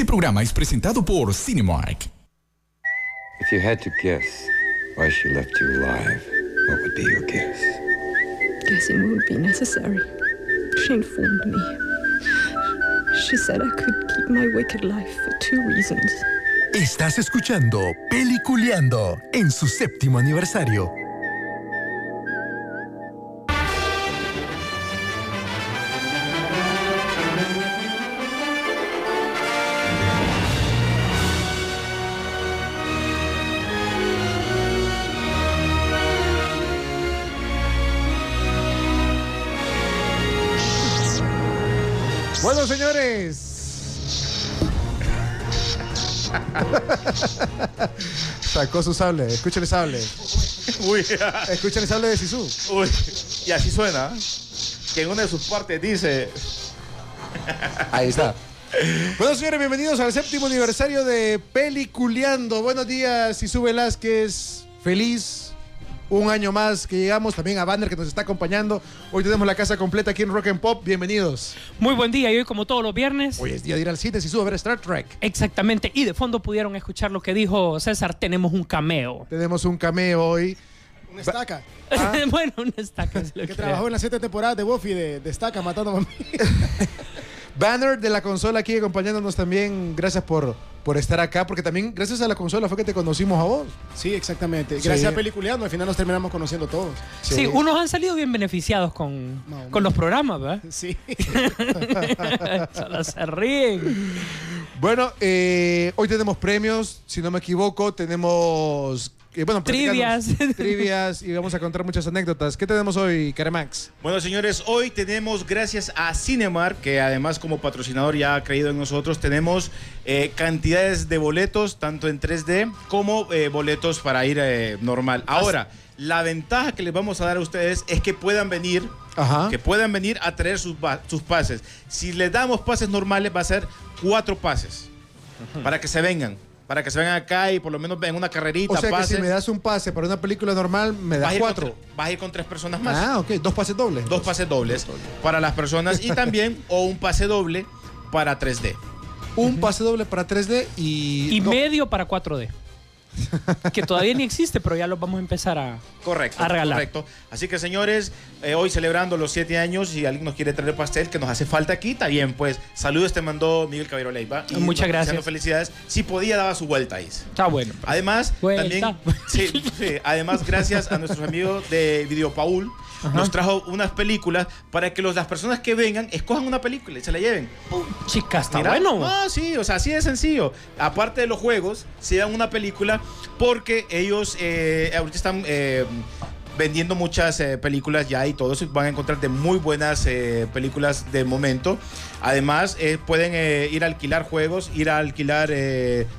Este programa es presentado por Cinemark. If you had to guess why she left you alive, what would be your guess? Guessing would be necessary. She informed me. She said I could keep my wicked life for two reasons. Estás escuchando Peliculeando en su séptimo aniversario. Señores. Sacó su sable. Escuchen el sable. Uy, Escuchen el sable de Sisu. uy. Y así suena. Que en una de sus partes dice. Ahí está. Bueno, señores, bienvenidos al séptimo aniversario de Peliculeando. Buenos días, Sisu Velázquez. Feliz. Un año más que llegamos. También a Banner que nos está acompañando. Hoy tenemos la casa completa aquí en Rock and Pop. Bienvenidos. Muy buen día y hoy como todos los viernes. Hoy es día de ir al cine, Sisu, a ver Star Trek. Exactamente. Y de fondo pudieron escuchar lo que dijo César. Tenemos un cameo. Tenemos un cameo hoy. Una estaca. bueno, una estaca. si lo Que trabajó en las siete temporadas de Buffy de, de estaca matando a. Banner de la consola aquí acompañándonos también. Gracias por, por estar acá, porque también gracias a la consola fue que te conocimos a vos. Sí, exactamente. Sí. Gracias a Peliculeando, al final nos terminamos conociendo todos. Sí, unos han salido bien beneficiados con, con los programas, ¿verdad? Sí. Solo se ríen. Bueno, eh, hoy tenemos premios, si no me equivoco, tenemos... eh, bueno, Trivias. Trivias y vamos a contar muchas anécdotas. ¿Qué tenemos hoy, Caremax? Bueno, señores, hoy tenemos, gracias a Cinemark, que además como patrocinador ya ha creído en nosotros, tenemos eh, cantidades de boletos, tanto en 3D como eh, boletos para ir eh, normal. Ahora, la ventaja que les vamos a dar a ustedes es que puedan venir, Ajá. que puedan venir a traer sus, sus pases. Si les damos pases normales, va a ser cuatro pases para que se vengan. Para que se vengan acá y por lo menos en una carrerita, O sea que si me das un pase para una película normal, me das cuatro. vas a ir con tres personas más. Ah, ok, dos pases dobles. Dos pases dobles para las personas y también o un pase doble para 3D. Un pase doble para 3D y... Y no, medio para 4D. que todavía ni existe, pero ya los vamos a empezar a, Correcto. a regalar. Correcto. Así que señores, eh, hoy celebrando los siete años, si alguien nos quiere traer pastel que nos hace falta aquí, está bien, pues saludos te mandó Miguel Caballero Leiva. Y Muchas gracias. felicidades. Si podía, daba su vuelta ahí. Está bueno. Además, Vuelta. también, sí, sí, además, gracias a nuestros amigos de Video Paul, nos trajo unas películas para que los, las personas que vengan escojan una película y se la lleven. Chica, está Mira, bueno. No, sí, o sea, así de sencillo. Aparte de los juegos, se dan una película porque ellos eh, ahorita están eh, vendiendo muchas eh, películas ya y todo eso. Van a encontrar de muy buenas eh, películas de momento. Además, eh, pueden ir a alquilar juegos, ir a alquilar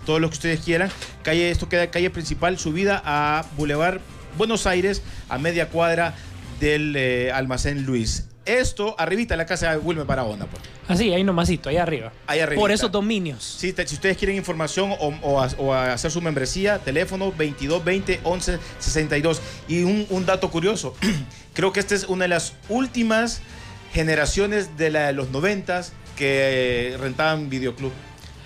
todo lo que ustedes quieran. Calle, esto queda calle principal, subida a Boulevard Buenos Aires, a media cuadra del eh, almacén Luis. Esto, arribita de la casa de Wilmer Barahona. Pues. Así, ahí nomasito, ahí arriba. Ahí arribita. Por esos dominios. Sí, te- si ustedes quieren información o, o a- o a hacer su membresía, teléfono 2220 11 62. Y un, un dato curioso, creo que esta es una de las últimas generaciones de, la de los 90 que rentaban videoclub.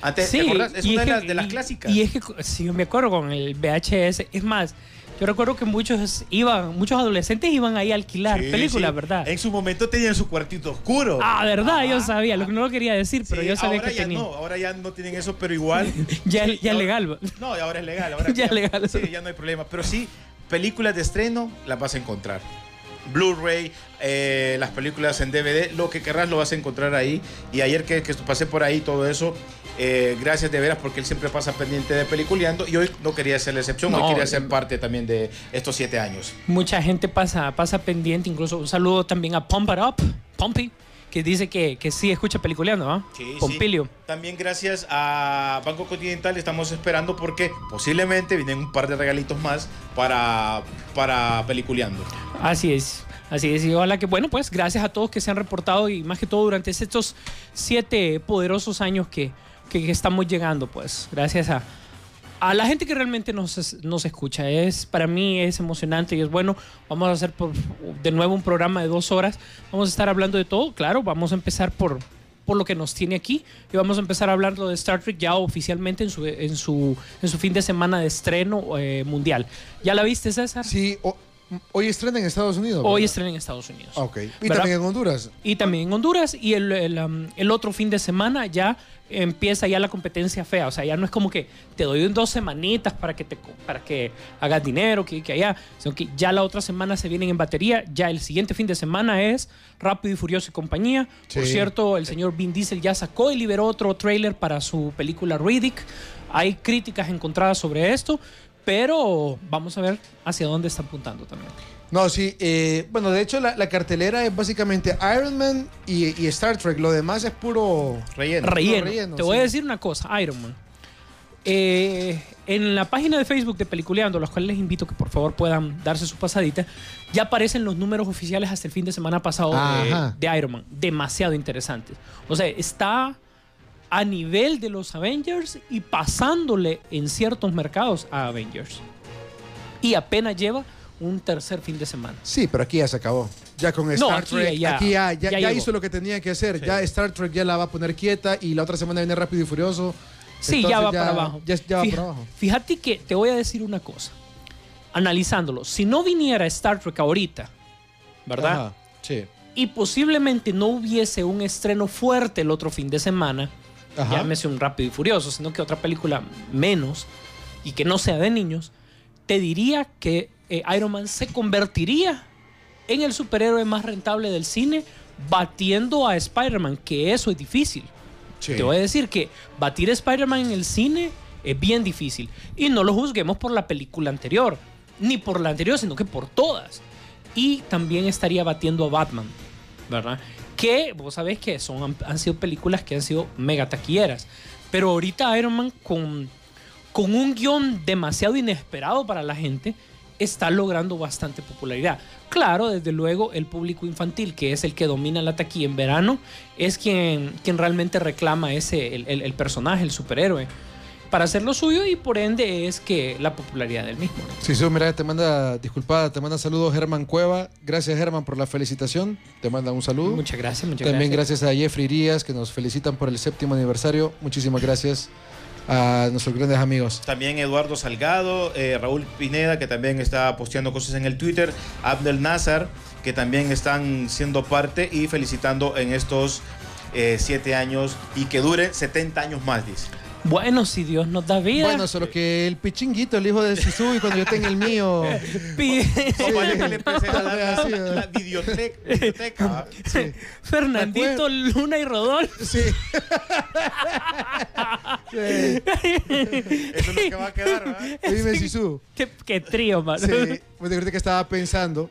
Antes, ¿te acordás? Es una de que- las, de las y- clásicas. Y es que, si yo me acuerdo con el VHS, es más, Yo recuerdo que muchos iban, muchos adolescentes iban ahí a alquilar Sí, películas, sí. ¿verdad? En su momento tenían su cuartito oscuro. Ah, verdad, yo sabía, lo que no lo quería decir, pero Sí, yo sabía ahora que ya no, ahora ya no tienen eso, pero igual. Ya, ya es legal. No, ahora es legal. Ahora Ya es legal. Sí, ya no hay problema. Pero sí, películas de estreno las vas a encontrar. Blu-ray, eh, las películas en DVD, lo que querrás lo vas a encontrar ahí. Y ayer que, que pasé por ahí todo eso, eh, gracias de veras porque él siempre pasa pendiente de peliculeando y hoy no quería ser la excepción, No, hoy quería ser eh, parte también de estos siete años. Mucha gente pasa, pasa pendiente, incluso un saludo también a Pump It Up, Pumpy, que dice que, que sí escucha peliculeando, ¿ah? Sí, sí. Pompilio. También gracias a Banco Continental estamos esperando porque posiblemente vienen un par de regalitos más para, para peliculeando. Así es. Así es, y ojalá que, bueno, pues gracias a todos que se han reportado y más que todo durante estos siete poderosos años que, que- estamos llegando, pues gracias a, a la gente que realmente nos, nos escucha. Es, para mí es emocionante y es bueno. Vamos a hacer por- de nuevo un programa de dos horas. Vamos a estar hablando de todo, claro, vamos a empezar por, por lo que nos tiene aquí y vamos a empezar hablando de Star Trek ya oficialmente en su, en su, en su fin de semana de estreno eh, mundial. ¿Ya la viste, César? Sí, o- hoy estrena en Estados Unidos. Hoy ¿verdad? estrena en Estados Unidos. Ah, ok. Y ¿Verdad? también en Honduras. Y también en Honduras. Y el, el, um, el otro fin de semana ya empieza ya la competencia fea. O sea, ya no es como que te doy dos semanitas para que, te, para que hagas dinero, que, que allá. Sino que ya la otra semana se vienen en batería. Ya el siguiente fin de semana es Rápido y Furioso y compañía. Por Sí. cierto, el señor Vin Diesel ya sacó y liberó otro tráiler para su película Riddick. Hay críticas encontradas sobre esto. Pero vamos a ver hacia dónde está apuntando también. No, sí. eh, bueno, de hecho, la, la cartelera es básicamente Iron Man y, y Star Trek. Lo demás es puro Relleno. Relleno. Puro relleno, Te voy a decir una cosa, Iron Man. Eh, en la página de Facebook de Peliculeando, a los cuales les invito que por favor puedan darse su pasadita, ya aparecen los números oficiales hasta el fin de semana pasado de Iron Man. Demasiado interesantes. O sea, está a nivel de los Avengers y pasándole en ciertos mercados a Avengers. Y apenas lleva un tercer fin de semana. Sí, pero aquí ya se acabó. Ya con No, Star aquí Trek, ya- aquí ya, ya, hizo lo que tenía que hacer. Ya Star Trek ya la va a poner quieta y la otra semana viene Rápido y Furioso. Sí, ya va para abajo. Va para. Fíjate que te voy a decir una cosa. Analizándolo, si no viniera Star Trek ahorita, ¿verdad? Ajá, Sí. Y posiblemente no hubiese un estreno fuerte el otro fin de semana, Ajá. llámese un Rápido y Furioso, sino que otra película menos y que no sea de niños, te diría que eh, Iron Man se convertiría en el superhéroe más rentable del cine, batiendo a Spider-Man, que eso es difícil. Sí. Te voy a decir que batir a Spider-Man en el cine es bien difícil. Y no lo juzguemos por la película anterior, ni por la anterior, sino que por todas. Y también estaría batiendo a Batman, ¿verdad? Que vos sabés que son, han, han sido películas que han sido mega taquilleras. Pero ahorita Iron Man con, con un guion demasiado inesperado para la gente está logrando bastante popularidad. Claro, desde luego el público infantil, que es el que domina la taquilla en verano, es quien, quien realmente reclama ese, el, el- el personaje, el superhéroe, para hacer lo suyo y por ende es que la popularidad del mismo. Sí, sí, mira, te manda, disculpada, te manda saludos Germán Cueva. Gracias, Germán, por la felicitación. Te manda un saludo. Muchas gracias, muchas También gracias. gracias a Jeffrey Díaz, que nos felicitan por el séptimo aniversario. Muchísimas gracias a nuestros grandes amigos. También Eduardo Salgado, eh, Raúl Pineda, que también está posteando cosas en el Twitter, Abdel Nazar, que también están siendo parte y felicitando en estos eh, siete años y que dure 70 años más, dice. Bueno, si Dios nos da vida. Bueno, solo que el pichinguito, el hijo de Sisu, y cuando yo tenga el mío. pi- Ojalá que le empecé a dar la, Sí, la videoteca. videoteca, ¿va? Fernandito, Luna y Rodolfo. Sí. Sí. Eso es lo que va a quedar, ¿verdad? Dime, Sisu. Qué, qué trío, mano. Sí, pues que estaba pensando,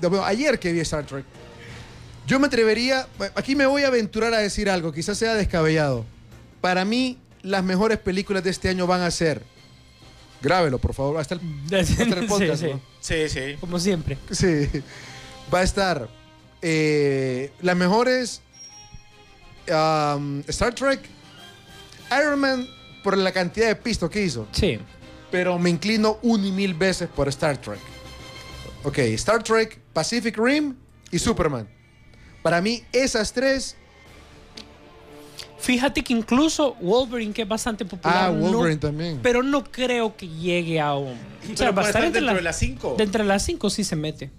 bueno, ayer que vi Star Trek, yo me atrevería, aquí me voy a aventurar a decir algo, quizás sea descabellado. Para mí, las mejores películas de este año van a ser, grábelo por favor, hasta el, hasta el podcast, sí, sí. ¿no? Sí, sí. Como siempre. Sí, va a estar eh, las mejores um, Star Trek, Iron Man por la cantidad de pisto que hizo. Sí. Pero me inclino un y mil veces por Star Trek. Ok, Star Trek, Pacific Rim y Superman. Para mí, esas tres Fíjate que incluso Wolverine, que es bastante popular, Ah, no- Wolverine también. pero no creo que llegue a un... O sea, Pero va a estar dentro la- de las cinco. de entre las 5 sí se mete.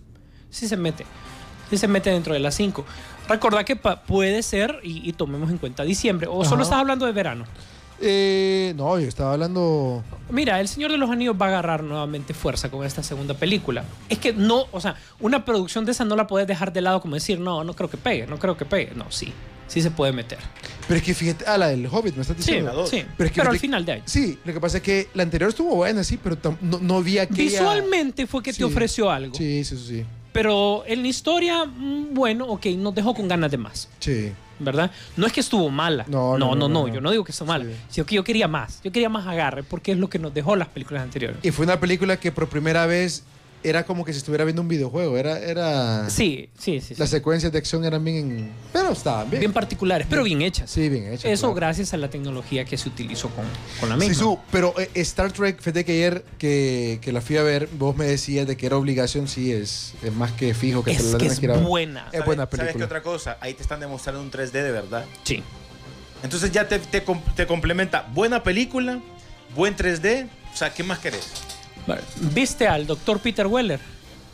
Sí se mete. Sí se mete dentro de las 5. Recordad que pa- puede ser, y, y tomemos en cuenta diciembre, o solo estás hablando de verano. Eh, no, yo estaba hablando. Mira, El Señor de los Anillos va a agarrar nuevamente fuerza con esta segunda película. Es que no, o sea, una producción de esa no la puedes dejar de lado como decir, no, no creo que pegue, no creo que pegue. No, sí, sí se puede meter. Pero es que fíjate, ah, la del Hobbit, me estás Sí, diciendo. sí, Pero, es que pero al final de año. Sí, lo que pasa es que la anterior estuvo buena, sí, pero no, no vi aquella. Visualmente fue que Sí. te ofreció algo. Sí, sí, sí. Pero en la historia, mm, bueno, ok, nos dejó con ganas de más. Sí. ¿Verdad? No es que estuvo mala. No, No, no, no, no, no, no. yo no digo que estuvo mala. Sino que yo quería más. Yo quería más agarre porque es lo que nos dejó las películas anteriores. Y fue una película que por primera vez era como que si estuviera viendo un videojuego. Era. era Sí, sí, sí. sí. Las secuencias de acción eran bien. Pero estaban bien. Bien particulares, pero bien hechas. Sí, bien hechas. Eso claro. gracias a la tecnología que se utilizó con, con la misma. Sí, su, pero eh, Star Trek, fíjate que ayer que, que la fui a ver, vos me decías de que era obligación, sí, es, es más que fijo que Es te la que es que ir a ver. buena. Es buena ¿Sabes qué película. otra cosa? Ahí te están demostrando un 3D de verdad. Sí. Entonces ya te, te, te complementa buena película, buen 3D. O sea, ¿qué más querés? Vale. ¿Viste al doctor Peter Weller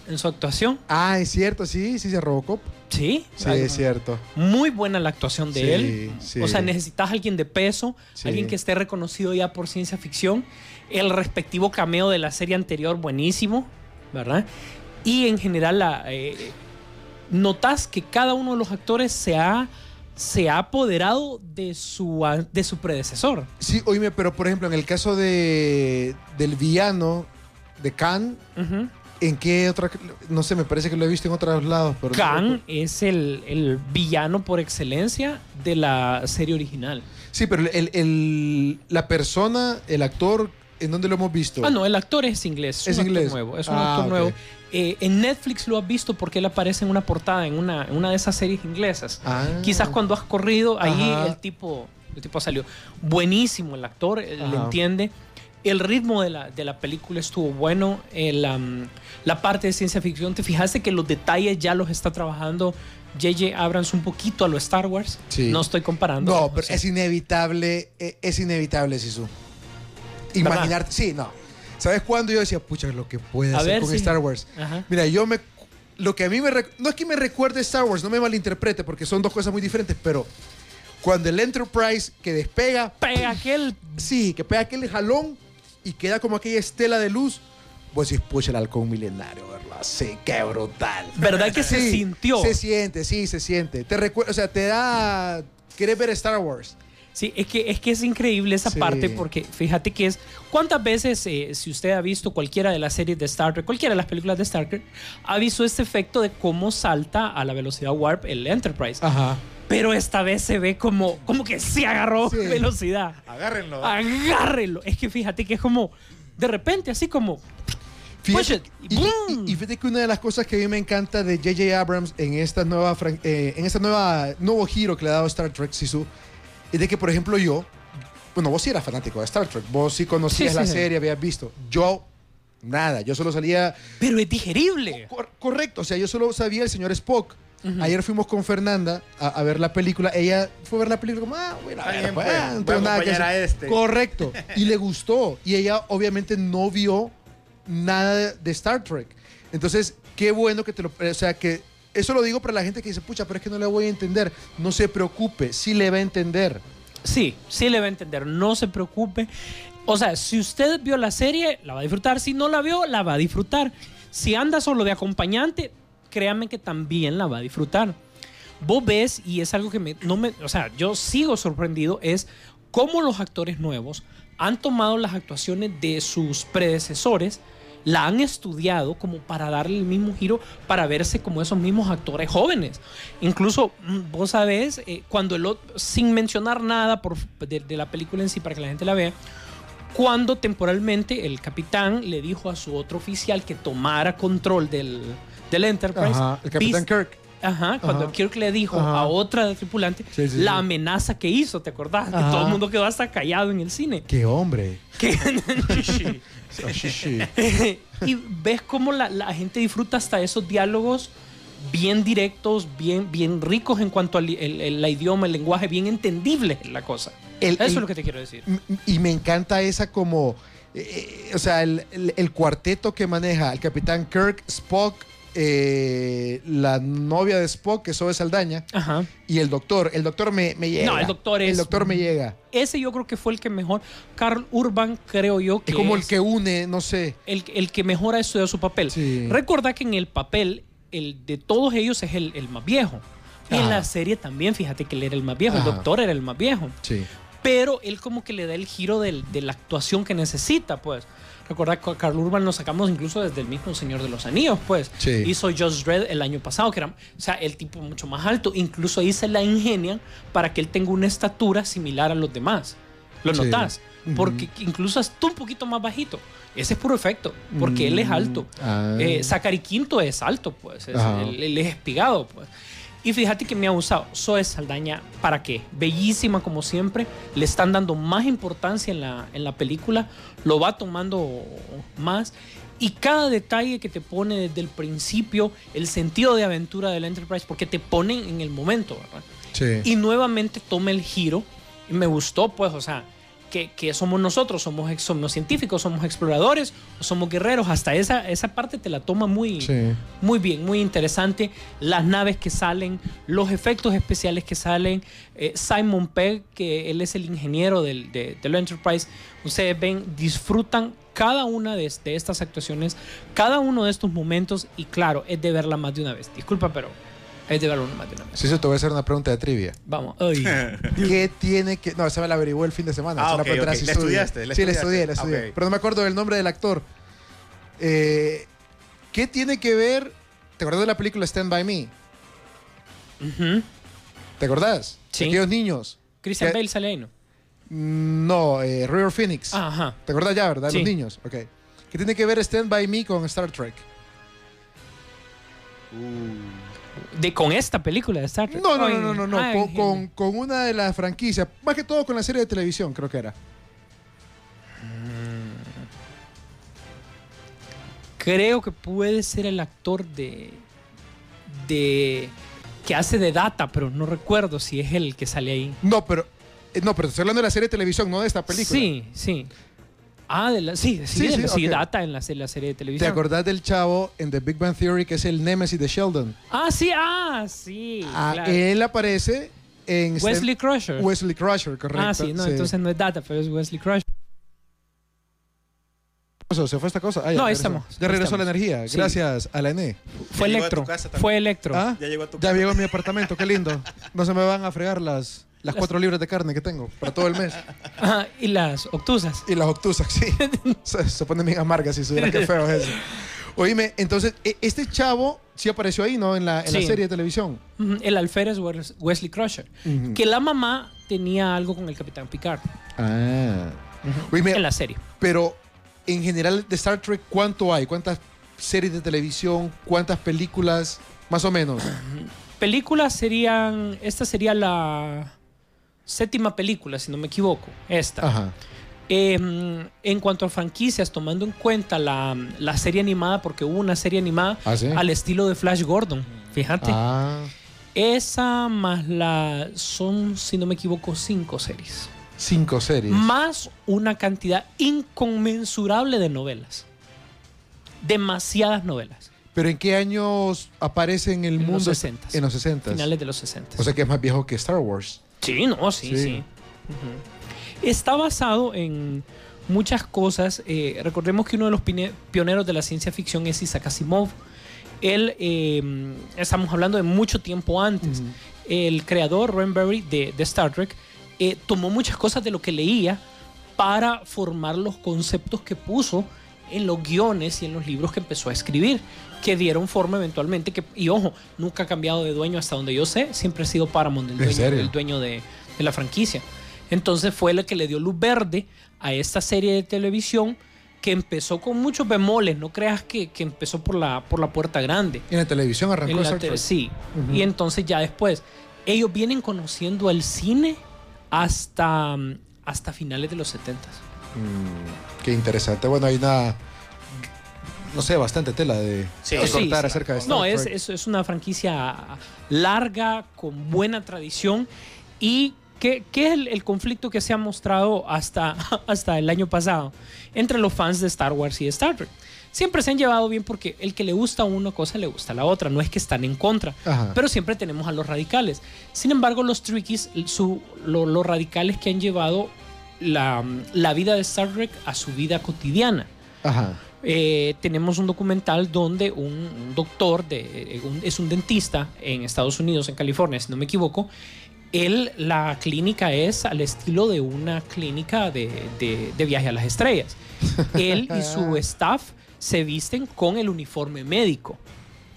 en su actuación? Ah, es cierto, sí, sí, se Robocop. Sí. Sí, es cierto. Muy buena la actuación de Sí, él. sí. O sea, necesitas alguien de peso, Sí. alguien que esté reconocido ya por ciencia ficción. El respectivo cameo de la serie anterior, buenísimo, ¿verdad? Y en general, la, eh, notas que cada uno de los actores se ha, se ha apoderado de su, de su predecesor. Sí, oíme, pero por ejemplo, en el caso de del villano de Khan, Ujú. ¿en qué otra? No sé, me parece que lo he visto en otros lados. Pero no Khan recuerdo. es el, el villano por excelencia de la serie original. Sí, pero el, el- la persona, el actor, ¿en dónde lo hemos visto? Ah, no, el actor es inglés. Es un actor inglés. nuevo. Es un Ah, actor ok. nuevo. Eh, en Netflix lo has visto porque él aparece en una portada, en una, en una de esas series inglesas. Ah. Quizás cuando has corrido, ahí Ajá. el tipo, el tipo salió. Buenísimo el actor, él le Ajá. entiende. El ritmo de la, de la película estuvo bueno. El, la parte de ciencia ficción, te fijaste que los detalles ya los está trabajando J.J. Abrams un poquito a lo Star Wars. Sí. No estoy comparando. No, o pero sea, es inevitable, eh, es inevitable, Sisu. Imaginarte, sí, no. ¿Sabes cuándo yo decía, pucha, lo que puede A hacer ver, con sí. Star Wars? Ajá. Mira, yo me. Lo que a mí me. No es que me recuerde Star Wars, no me malinterprete, porque son dos cosas muy diferentes, pero cuando el Enterprise que despega. Pega aquel. Sí, que pega aquel jalón y queda como aquella estela de luz. Decís, pucha, el halcón milenario, ¿verdad? Sí, qué brutal. ¿Verdad que se sintió? Se siente, sí, se siente. Te recuerda, o sea, te da. Querés ver Star Wars. Sí, es que, es que es increíble esa Sí. parte porque fíjate que es... ¿Cuántas veces, eh, si usted ha visto cualquiera de las series de Star Trek, cualquiera de las películas de Star Trek, ha visto este efecto de cómo salta a la velocidad warp el Enterprise? Ajá. Pero esta vez se ve como, como que sí agarró Sí. velocidad. Agárrenlo. Agárrelo. Es que fíjate que es como, de repente, así como... Fíjate, y, y- y fíjate que una de las cosas que a mí me encanta de J.J. Abrams en esta nueva eh, en esta nueva nuevo giro que le ha dado Star Trek Sisu es de que por ejemplo yo bueno vos sí eras fanático de Star Trek vos sí conocías Sí, la sí. serie habías visto yo nada yo solo salía Pero es digerible. Cor- correcto o sea yo solo sabía el señor Spock Ayer fuimos con Fernanda a, a ver la película. Ella fue a ver la película como, ah, bueno, a Está ver, bien, pues, no voy tengo a nada que acompañar hacer. a este. Correcto. Y le gustó. Y ella obviamente no vio nada de, de Star Trek. Entonces, qué bueno que te lo... O sea, que eso lo digo para la gente que dice, pucha, pero es que no le voy a entender. No se preocupe, sí le va a entender. Sí, sí le va a entender, no se preocupe. O sea, si usted vio la serie, la va a disfrutar. Si no la vio, la va a disfrutar. Si anda solo de acompañante, créame que también la va a disfrutar. Vos ves, y es algo que me, no me, o sea, yo sigo sorprendido, es cómo los actores nuevos han tomado las actuaciones de sus predecesores, la han estudiado como para darle el mismo giro, para verse como esos mismos actores jóvenes. Incluso, mm, vos sabés, eh, cuando el otro, sin mencionar nada por, de, de la película en sí para que la gente la vea, cuando temporalmente el capitán le dijo a su otro oficial que tomara control del, del Enterprise. Ajá, el Capitán Kirk. Ajá, cuando Ajá. Kirk le dijo Ajá. a otra tripulante Sí, sí, la sí. amenaza que hizo, ¿te acordás? Que todo el mundo quedó hasta callado en el cine. Qué hombre. Sí, sí. y ves cómo la, la gente disfruta hasta esos diálogos bien directos, bien, bien ricos en cuanto al el, idioma, el lenguaje, bien entendible la cosa. Eso es lo que te quiero decir. Y me encanta esa como, eh, o sea, el, el- el cuarteto que maneja el capitán Kirk, Spock, eh, la novia de Spock, que es Zoe Saldaña, Ajá. y el doctor. El doctor me, me llega. No, el doctor es- El doctor me llega. Ese yo creo que fue el que mejor. Carl Urban, creo yo que Es como el que une, no sé. el, el que mejor ha estudiado su papel. Sí. Recuerda que en el papel, el de todos ellos es el, el más viejo. Y en Ajá. la serie también, fíjate que él era el más viejo, Ajá. el doctor era el más viejo. Sí. Pero él como que le da el giro del- de la actuación que necesita, pues. Recuerda que Carl Urban lo sacamos incluso desde el mismo Señor de los Anillos, pues. Sí. Hizo Just Red el año pasado, que era, o sea, el tipo mucho más alto. Incluso ahí se la ingenian para que él tenga una estatura similar a los demás. ¿Lo Sí. notas? Porque incluso es tú un poquito más bajito. Ese es puro efecto, porque él es alto. Ah. Eh, Zachary Quinto es alto, pues. Es- él, él es espigado, pues. Y fíjate que me ha gustado. Zoe Saldaña, ¿para qué? Bellísima como siempre. Le están dando más importancia en la, en la película. Lo va tomando más. Y cada detalle que te pone desde el principio, el sentido de aventura del Enterprise, porque te ponen en el momento, ¿verdad? Sí. Y nuevamente toma el giro. Y me gustó, pues, o sea, que, que somos nosotros, somos, somos científicos, somos exploradores, somos guerreros. Hasta esa, esa parte te la toma muy, Sí. muy bien, muy interesante. Las naves que salen, los efectos especiales que salen. eh, Simon Pegg, que él es el ingeniero del, de, del Enterprise. Ustedes ven, disfrutan cada una de, de estas actuaciones, cada uno de estos momentos. Y claro, es de verla más de una vez. Disculpa, pero es de verla más de una vez. Sí, eso te voy a hacer una pregunta de trivia. Vamos. Ay. ¿Qué tiene que.? No, esa me la averigué el fin de semana. Ah, es una ok, pregunta ok. así ¿La estudia. estudiaste? ¿La sí, la estudié, la estudié. Pero no me acuerdo del nombre del actor. Eh, ¿Qué tiene que ver? ¿Te acuerdas de la película Stand By Me? Ujú. ¿Te acordás? Sí. Aquellos niños. Christian ¿Qué? Bale sale ahí, ¿no? No, eh, River Phoenix. Ajá. ¿Te acuerdas ya, verdad? Sí. Los niños. Ok. ¿Qué tiene que ver Stand By Me con Star Trek? De, con esta película de Star Trek. No, no, no, no, no, no. ay, Con, con- con una de las franquicias. Más que todo con la serie de televisión, creo que era. Creo que puede ser el actor de. de. que hace de Data, pero no recuerdo si es el que sale ahí. No, pero. eh, no, pero estoy hablando de la serie de televisión, no de esta película. Sí, sí. Ah, de la, sí, sí, Sí, de sí, la- sí, ok. Data en la, en la serie de ¿Te televisión. acordás del chavo en The Big Bang Theory que es el Nemesis de Sheldon? Ah, sí, ah, sí. Ah, claro. Él aparece en. Wesley Crusher. Wesley Crusher, correcto. ah, sí, no, entonces no es Data, pero es Wesley Crusher. Eso, ¿Se fue esta cosa? Ah, No, ahí regresó. estamos, Ya regresó la energía. Sí. Gracias a la ENE. Fue Electro. casa. Fue Electro. ¿Ah? Ya llegó a tu Ya llegó a mi apartamento, qué lindo. No se me van a fregar las, las cuatro libras de carne que tengo para todo el mes. Ajá, y las obtusas. Y las obtusas, sí. se, se ponen bien amargas si supiera qué feo es eso. Oíme, entonces, e- este chavo sí apareció ahí, ¿no? En la, en la serie de televisión. El alférez Wes- Wesley Crusher. Que la mamá tenía algo con el Capitán Picard Ah. Oíme, en la serie. pero en general de Star Trek, ¿cuánto hay? ¿Cuántas series de televisión? ¿Cuántas películas? Más o menos. Películas serían. Esta sería la séptima película, si no me equivoco. Esta. Ajá. Eh, en cuanto a franquicias, tomando en cuenta la, la serie animada, porque hubo una serie animada Ah, ¿sí? al estilo de Flash Gordon. Fíjate. Ah. Esa más la. Son, si no me equivoco, cinco series. Cinco series. Más una cantidad inconmensurable de novelas. Demasiadas novelas. ¿Pero en qué años aparece en el En los mundo? 60s. En los 60. Finales de los 60. O sea que es más viejo que Star Wars. Sí, no, sí, Sí. Está basado en muchas cosas. eh, recordemos que uno de los pioneros de la ciencia ficción es Isaac Asimov. Él, eh, estamos hablando de mucho tiempo antes. El creador, Roddenberry, de, de Star Trek, eh, tomó muchas cosas de lo que leía para formar los conceptos que puso en los guiones y en los libros que empezó a escribir, que dieron forma eventualmente. Que, y ojo, nunca ha cambiado de dueño hasta donde yo sé, siempre ha sido Paramount el ¿En dueño, el dueño de, de la franquicia. Entonces fue el que le dio luz verde a esta serie de televisión que empezó con muchos bemoles, no creas que, que empezó por la, por la puerta grande. En la televisión arrancó En la Trek. sí. Y entonces ya después, ellos vienen conociendo el cine hasta, hasta finales de los 70. Mm, qué interesante. Bueno, hay una. no sé, bastante tela de, Sí. de acerca de Star No, es, Trek. es, es una franquicia larga, con buena tradición y que, que es el, el conflicto que se ha mostrado hasta, hasta el año pasado entre los fans de Star Wars y de Star Trek. Siempre se han llevado bien porque el que le gusta una cosa le gusta la otra, no es que están en contra, Ajá. pero siempre tenemos a los radicales. Sin embargo, los su, lo- los radicales que han llevado la, la vida de Star Trek a su vida cotidiana. Ajá. Eh, tenemos un documental donde un, un doctor, de, eh, un- es un dentista en Estados Unidos, en California, si no me equivoco. Él, la clínica es al estilo de una clínica de, de- de viaje a las estrellas. Él y su staff se visten con el uniforme médico.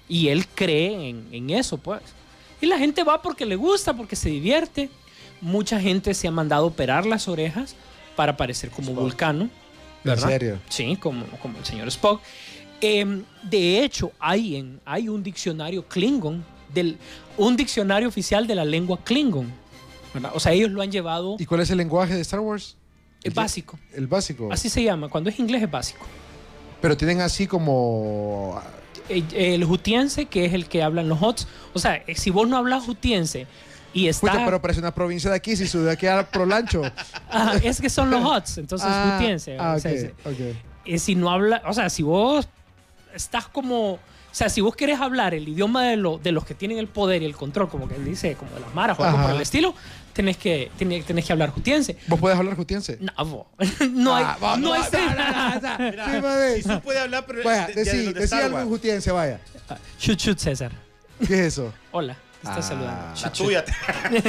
Y él cree en, en eso, pues. Y la gente va porque le gusta, porque se divierte. Mucha gente se ha mandado operar las orejas para parecer como Vulcano. ¿En ¿verdad? serio? Sí, como, como el señor Spock. Em, de hecho, hay, en, hay un diccionario Klingon, del, un diccionario oficial de la lengua Klingon. ¿verdad? O sea, ellos lo han llevado ¿Y cuál es el lenguaje de Star Wars? es básico. El básico. Así se llama. Cuando es inglés es básico. Pero tienen así como... El, el jutiense, que es el que hablan los hots. O sea, si vos no hablas jutiense y está... Pucha, pero parece una provincia de aquí, si sube aquí a Prolancho. Ah, es que son los hots, entonces Ah, jutiense. ah, o sea, ok, es- ok. eh, si no habla, o sea, si vos estás como, o sea, si vos querés hablar el idioma de, lo- de los que tienen el poder y el control, como que él dice, como de las maras o algo por el estilo, tenés que, tenés, tenés que hablar jutiense. ¿Vos podés hablar jutiense? No, vos. no hay, Ah, no no, hay Sí, tú puedes hablar, pero Vaya, de- de- decí, de de decí algo jutiense, vaya. Shoot, shoot, César. ¿Qué es eso? Hola, está Ah. saludando.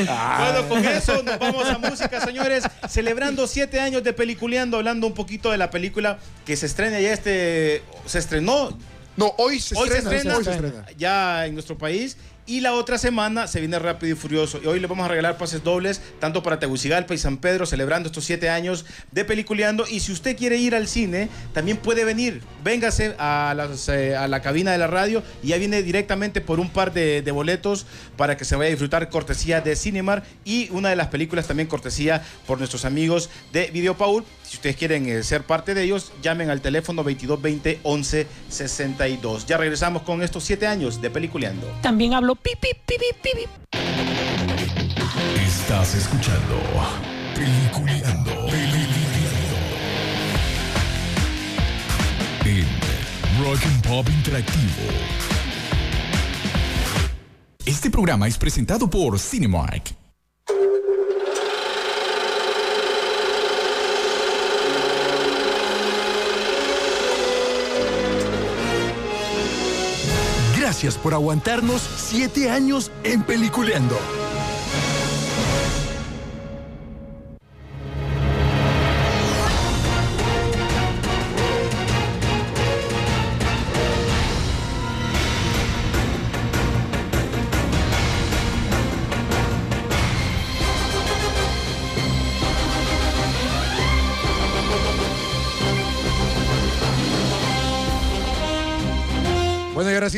La bueno, con eso nos vamos a música, señores. Celebrando siete años de peliculeando, hablando un poquito de la película que se estrena ya este. Se estrenó. No, hoy se Hoy se estrena. estrena, Hoy se estrena. ya en nuestro país. Y la otra semana se viene Rápido y Furioso. Y hoy le vamos a regalar pases dobles, tanto para Tegucigalpa y San Pedro, celebrando estos siete años de peliculeando. Y si usted quiere ir al cine, también puede venir. Véngase eh, a la cabina de la radio y ya viene directamente por un par de, de boletos para que se vaya a disfrutar cortesía de Cinemar y una de las películas también cortesía por nuestros amigos de Video Paul. Si ustedes quieren eh, ser parte de ellos, llamen al teléfono 2220 11 62. Ya regresamos con estos siete años de peliculeando. También hablo pi, pi, pi, pi, pi, pi. Estás escuchando Peliculeando. Peliculeando. En Rock and Pop Interactivo. Este programa es presentado por Cinemark. Gracias por aguantarnos siete años en Peliculeando.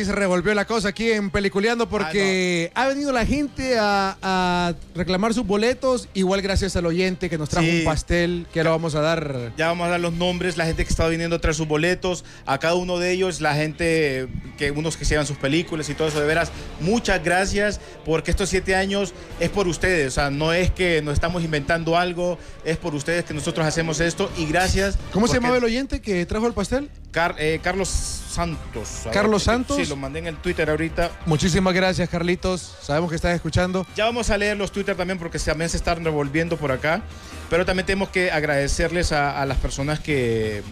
Sí se revolvió la cosa aquí en Peliculeando porque ha venido la gente a, a reclamar sus boletos, igual gracias al oyente que nos trajo Sí. un pastel que lo vamos a dar. Ya vamos a dar los nombres, la gente que está viniendo a traer sus boletos, a cada uno de ellos, la gente que unos que se llevan sus películas y todo eso, de veras, muchas gracias, porque estos siete años es por ustedes, o sea, no es que nos estamos inventando algo, es por ustedes que nosotros hacemos esto y gracias. ¿Cómo se llamaba el oyente que trajo el pastel? Car- eh, Carlos Santos. Carlos Santos. Sí, lo mandé en el Twitter ahorita. Muchísimas gracias, Carlitos. Sabemos que estás escuchando. Ya vamos a leer los Twitter también porque también se están revolviendo por acá. Pero también tenemos que agradecerles a, a las personas que,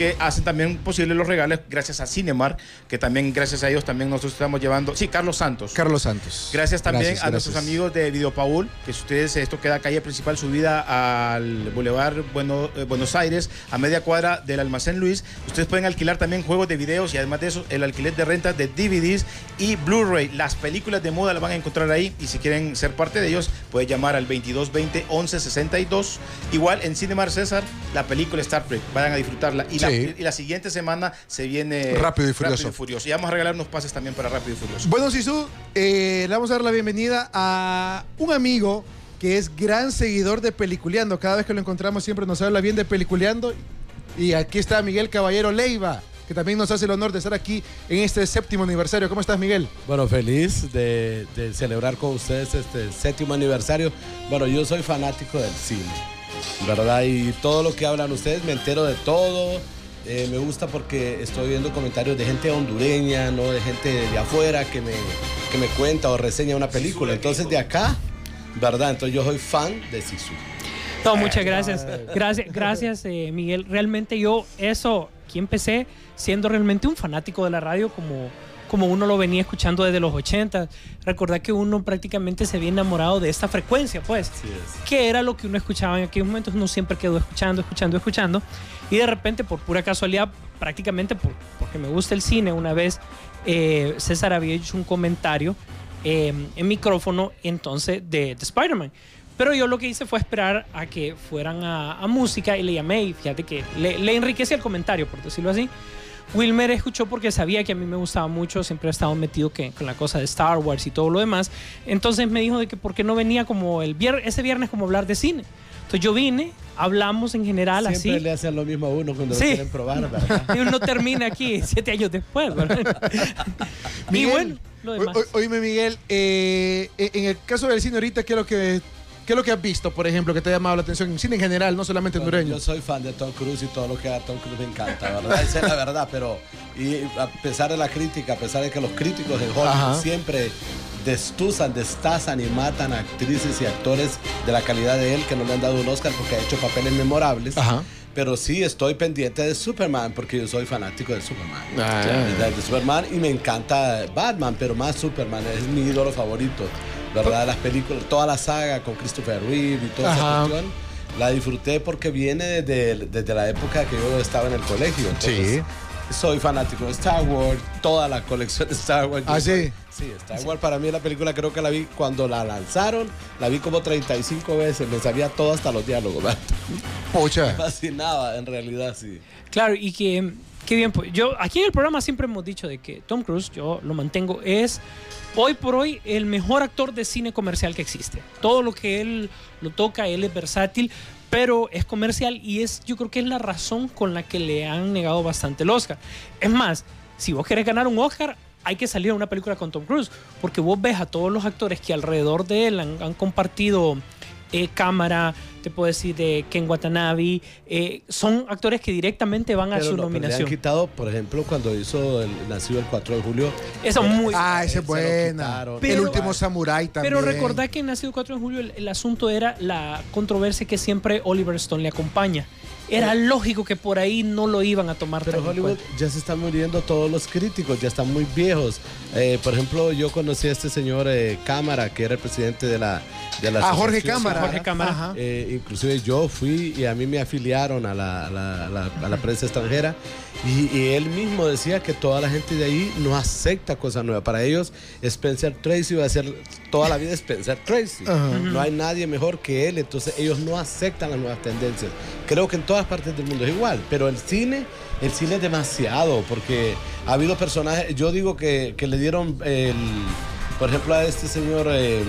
que hacen también posible los regalos gracias a Cinemark, que también gracias a ellos también nosotros estamos llevando. Sí, Carlos Santos. Carlos Santos. Gracias también Gracias, a nuestros amigos de Video Paul, que si ustedes, esto queda calle principal subida al Boulevard Bueno- eh, Buenos Aires, a media cuadra del Almacén Luis. Ustedes pueden alquilar también juegos de videos y además de eso, el alquiler de rentas de DVDs y Blu-ray. Las películas de moda las van a encontrar ahí y si quieren ser parte de ellos, pueden llamar al 2220 1162. Igual en Cinemar César, la película Star Trek, vayan a disfrutarla. Y, la, Sí. y la siguiente semana se viene Rápido y Furioso. Furioso. Y vamos a regalar unos pases también para Rápido y Furioso. Bueno, Sisu, eh, le vamos a dar la bienvenida a un amigo que es gran seguidor de Peliculeando. Cada vez que lo encontramos siempre nos habla bien de Peliculeando. Y aquí está Miguel Caballero Leiva. que también nos hace el honor de estar aquí en este séptimo aniversario. ¿Cómo estás, Miguel? Bueno, feliz de, de celebrar con ustedes este séptimo aniversario. Bueno, yo soy fanático del cine, ¿verdad? Y todo lo que hablan ustedes, me entero de todo. Eh, me gusta porque estoy viendo comentarios de gente hondureña, ¿no? De gente de afuera que me, que me cuenta o reseña una película. Entonces, de acá, ¿verdad? Entonces, yo soy fan de Sisu. No, muchas gracias. Gracias, gracias eh, Miguel. Realmente yo eso, aquí empecé siendo realmente un fanático de la radio como, como uno lo venía escuchando desde los 80. Recordar que uno prácticamente se había enamorado de esta frecuencia, pues, que era lo que uno escuchaba en aquellos momentos. Uno siempre quedó escuchando, escuchando, escuchando. Y de repente, por pura casualidad, prácticamente por, porque me gusta el cine, una vez eh, César había hecho un comentario eh, en micrófono entonces de, de Spider-Man. Pero yo lo que hice fue esperar a que fueran a, a música y le llamé y fíjate que le, le enriquecí el comentario, por decirlo así. Wilmer escuchó porque sabía que a mí me gustaba mucho, siempre he estado metido que, con la cosa de Star Wars y todo lo demás. Entonces me dijo de que por qué no venía como el ese viernes como hablar de cine. Entonces yo vine, hablamos en general Siempre así. le hacen lo mismo a uno cuando Sí. lo quieren probar, ¿verdad? Y uno termina aquí siete años después, ¿verdad? y Miguel, bueno, lo demás. o- o- oíme, Miguel, eh, en el caso del cine ahorita, ¿qué es lo que... ¿Qué es lo que has visto, por ejemplo, que te ha llamado la atención en cine en general, no solamente Bueno, hondureño? yo soy fan de Tom Cruise y todo lo que haga Tom Cruise me encanta, ¿verdad? Esa es la verdad, pero y a pesar de la crítica, a pesar de que los críticos de Hollywood Ajá. siempre destuzan, destazan y matan a actrices y actores de la calidad de él que no le han dado un Oscar porque ha hecho papeles memorables. Pero sí estoy pendiente de Superman porque yo soy fanático de Superman. Ah. ¿verdad? De Superman y me encanta Batman, pero más Superman es mi ídolo favorito. ¿Verdad? Las películas, toda la saga con Christopher Reeve y toda esa Ajá. cuestión. La disfruté porque viene desde, desde la época que yo estaba en el colegio. Entonces, Soy fanático de Star Wars, toda la colección de Star Wars. ¿Ah, sí? Sí, Star Wars para mí la película creo que la vi cuando la lanzaron, la vi como 35 veces, me sabía todo hasta los diálogos. ¿verdad? Pucha. Me fascinaba, en realidad, sí. Claro, y que, qué bien, pues yo aquí en el programa siempre hemos dicho de que Tom Cruise, yo lo mantengo, es hoy por hoy el mejor actor de cine comercial que existe. Todo lo que él lo toca, él es versátil, pero es comercial y es, yo creo que es la razón con la que le han negado bastante el Oscar. Es más, si vos querés ganar un Oscar, hay que salir a una película con Tom Cruise, porque vos ves a todos los actores que alrededor de él han, han compartido eh, cámara, te puedo decir de Ken Watanabe, eh, son actores que directamente van a Pero su no, pero le han nominación. quitado, por ejemplo, cuando hizo el nacido el 4 de julio. Esa muy- Ah, esa es buena. quitaron. el Pero- último samurái también. Pero recordad que en Nacido 4 de julio el, el asunto era la controversia que siempre Oliver Stone le acompaña. Era lógico que por ahí no lo iban a tomar Pero Hollywood cuenta. ya se están muriendo todos los críticos, ya están muy viejos. Eh, por ejemplo, yo conocí a este señor eh, Cámara, que era el presidente de la... De la Ah, Jorge. Cámara. Jorge Cámara. Eh, inclusive yo fui y a mí me afiliaron a la, a la- a la- a la prensa extranjera y, y él mismo decía que toda la gente de ahí no acepta cosas nuevas. Para ellos Spencer Tracy va a ser toda la vida Spencer Tracy. No hay nadie mejor que él, entonces ellos no aceptan las nuevas tendencias. Creo que en todas partes del mundo es igual, pero el cine, el cine es demasiado porque ha habido personajes, yo digo que, que le dieron el... Por ejemplo, a este señor eh,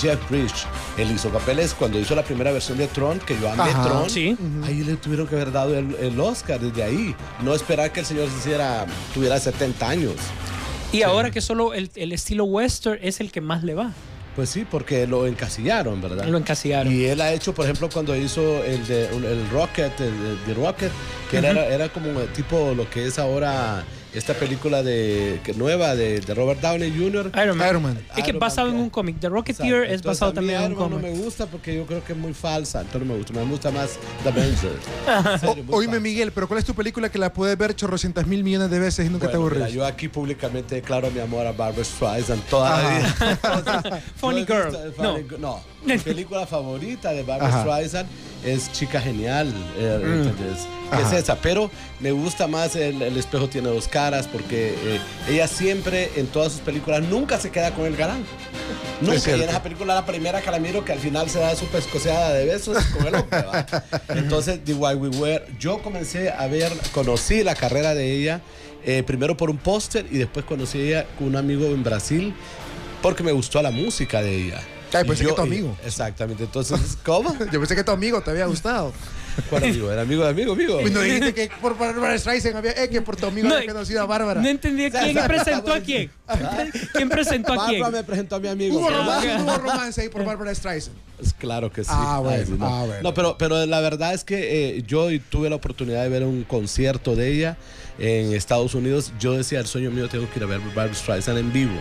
Jeff Bridge, él hizo papeles cuando hizo la primera versión de Tron, que yo amé Ajá. Tron. Sí. Ahí le tuvieron que haber dado el, el Oscar desde ahí. No esperar que el señor se hiciera, tuviera 70 años. Y ahora que solo el, el estilo western es el que más le va. Pues sí, porque lo encasillaron, ¿verdad? Lo encasillaron. Y él ha hecho, por ejemplo, cuando hizo el de el Rocket, el de Rocket, que era, era como tipo lo que es ahora esta película de que nueva de, de Robert Downey Jr. Iron Man. Iron Man. Es que Iron basado Man, en un cómic. The Rocketeer Exacto. es Entonces, basado a mí también en un cómic. no me gusta porque yo creo que es muy falsa, entonces no me gusta. Me gusta más The Avengers. Oíme. Miguel, pero ¿cuál es tu película que la puedes ver chorrocientas mil millones de veces y nunca te Bueno, aburres? mira, yo aquí públicamente declaro mi amor a Barbara Streisand toda la vida. Entonces, Funny Girl. visto- No. Funny Girl, no. Mi película favorita de Barbara Ajá. Streisand es Chica Genial. eh, Mm. es esa, pero me gusta más el, el espejo tiene dos caras porque eh, ella siempre en todas sus películas nunca se queda con el galán. Nunca. Y en esa película la primera que la miro que al final se da su pescoceada de besos con el hombre. Entonces, The Why We Were, yo comencé a ver, conocí la carrera de ella eh, primero por un póster y después conocí a ella con un amigo en Brasil porque me gustó la música de ella. Ay, pensé Y que yo- tu y- amigo. Exactamente. Entonces, ¿cómo? Yo pensé que tu amigo te había gustado. ¿Cuál amigo? ¿Era amigo de amigo, amigo? Y no dijiste que por Barbara Streisand había, eh, que por tu amigo No, había conocido a Bárbara. No entendí quién presentó a quién. ¿Quién presentó a quién? Bárbara me presentó a mi amigo. Hubo romance, hubo romance ahí por Barbara Streisand. Es Claro que sí. Ah, bueno, Ay, sí, no. ah, bueno. No, pero, pero la verdad es que eh, yo tuve la oportunidad de ver un concierto de ella en Estados Unidos. Yo decía, el sueño mío, tengo que ir a ver Barbara Streisand en vivo.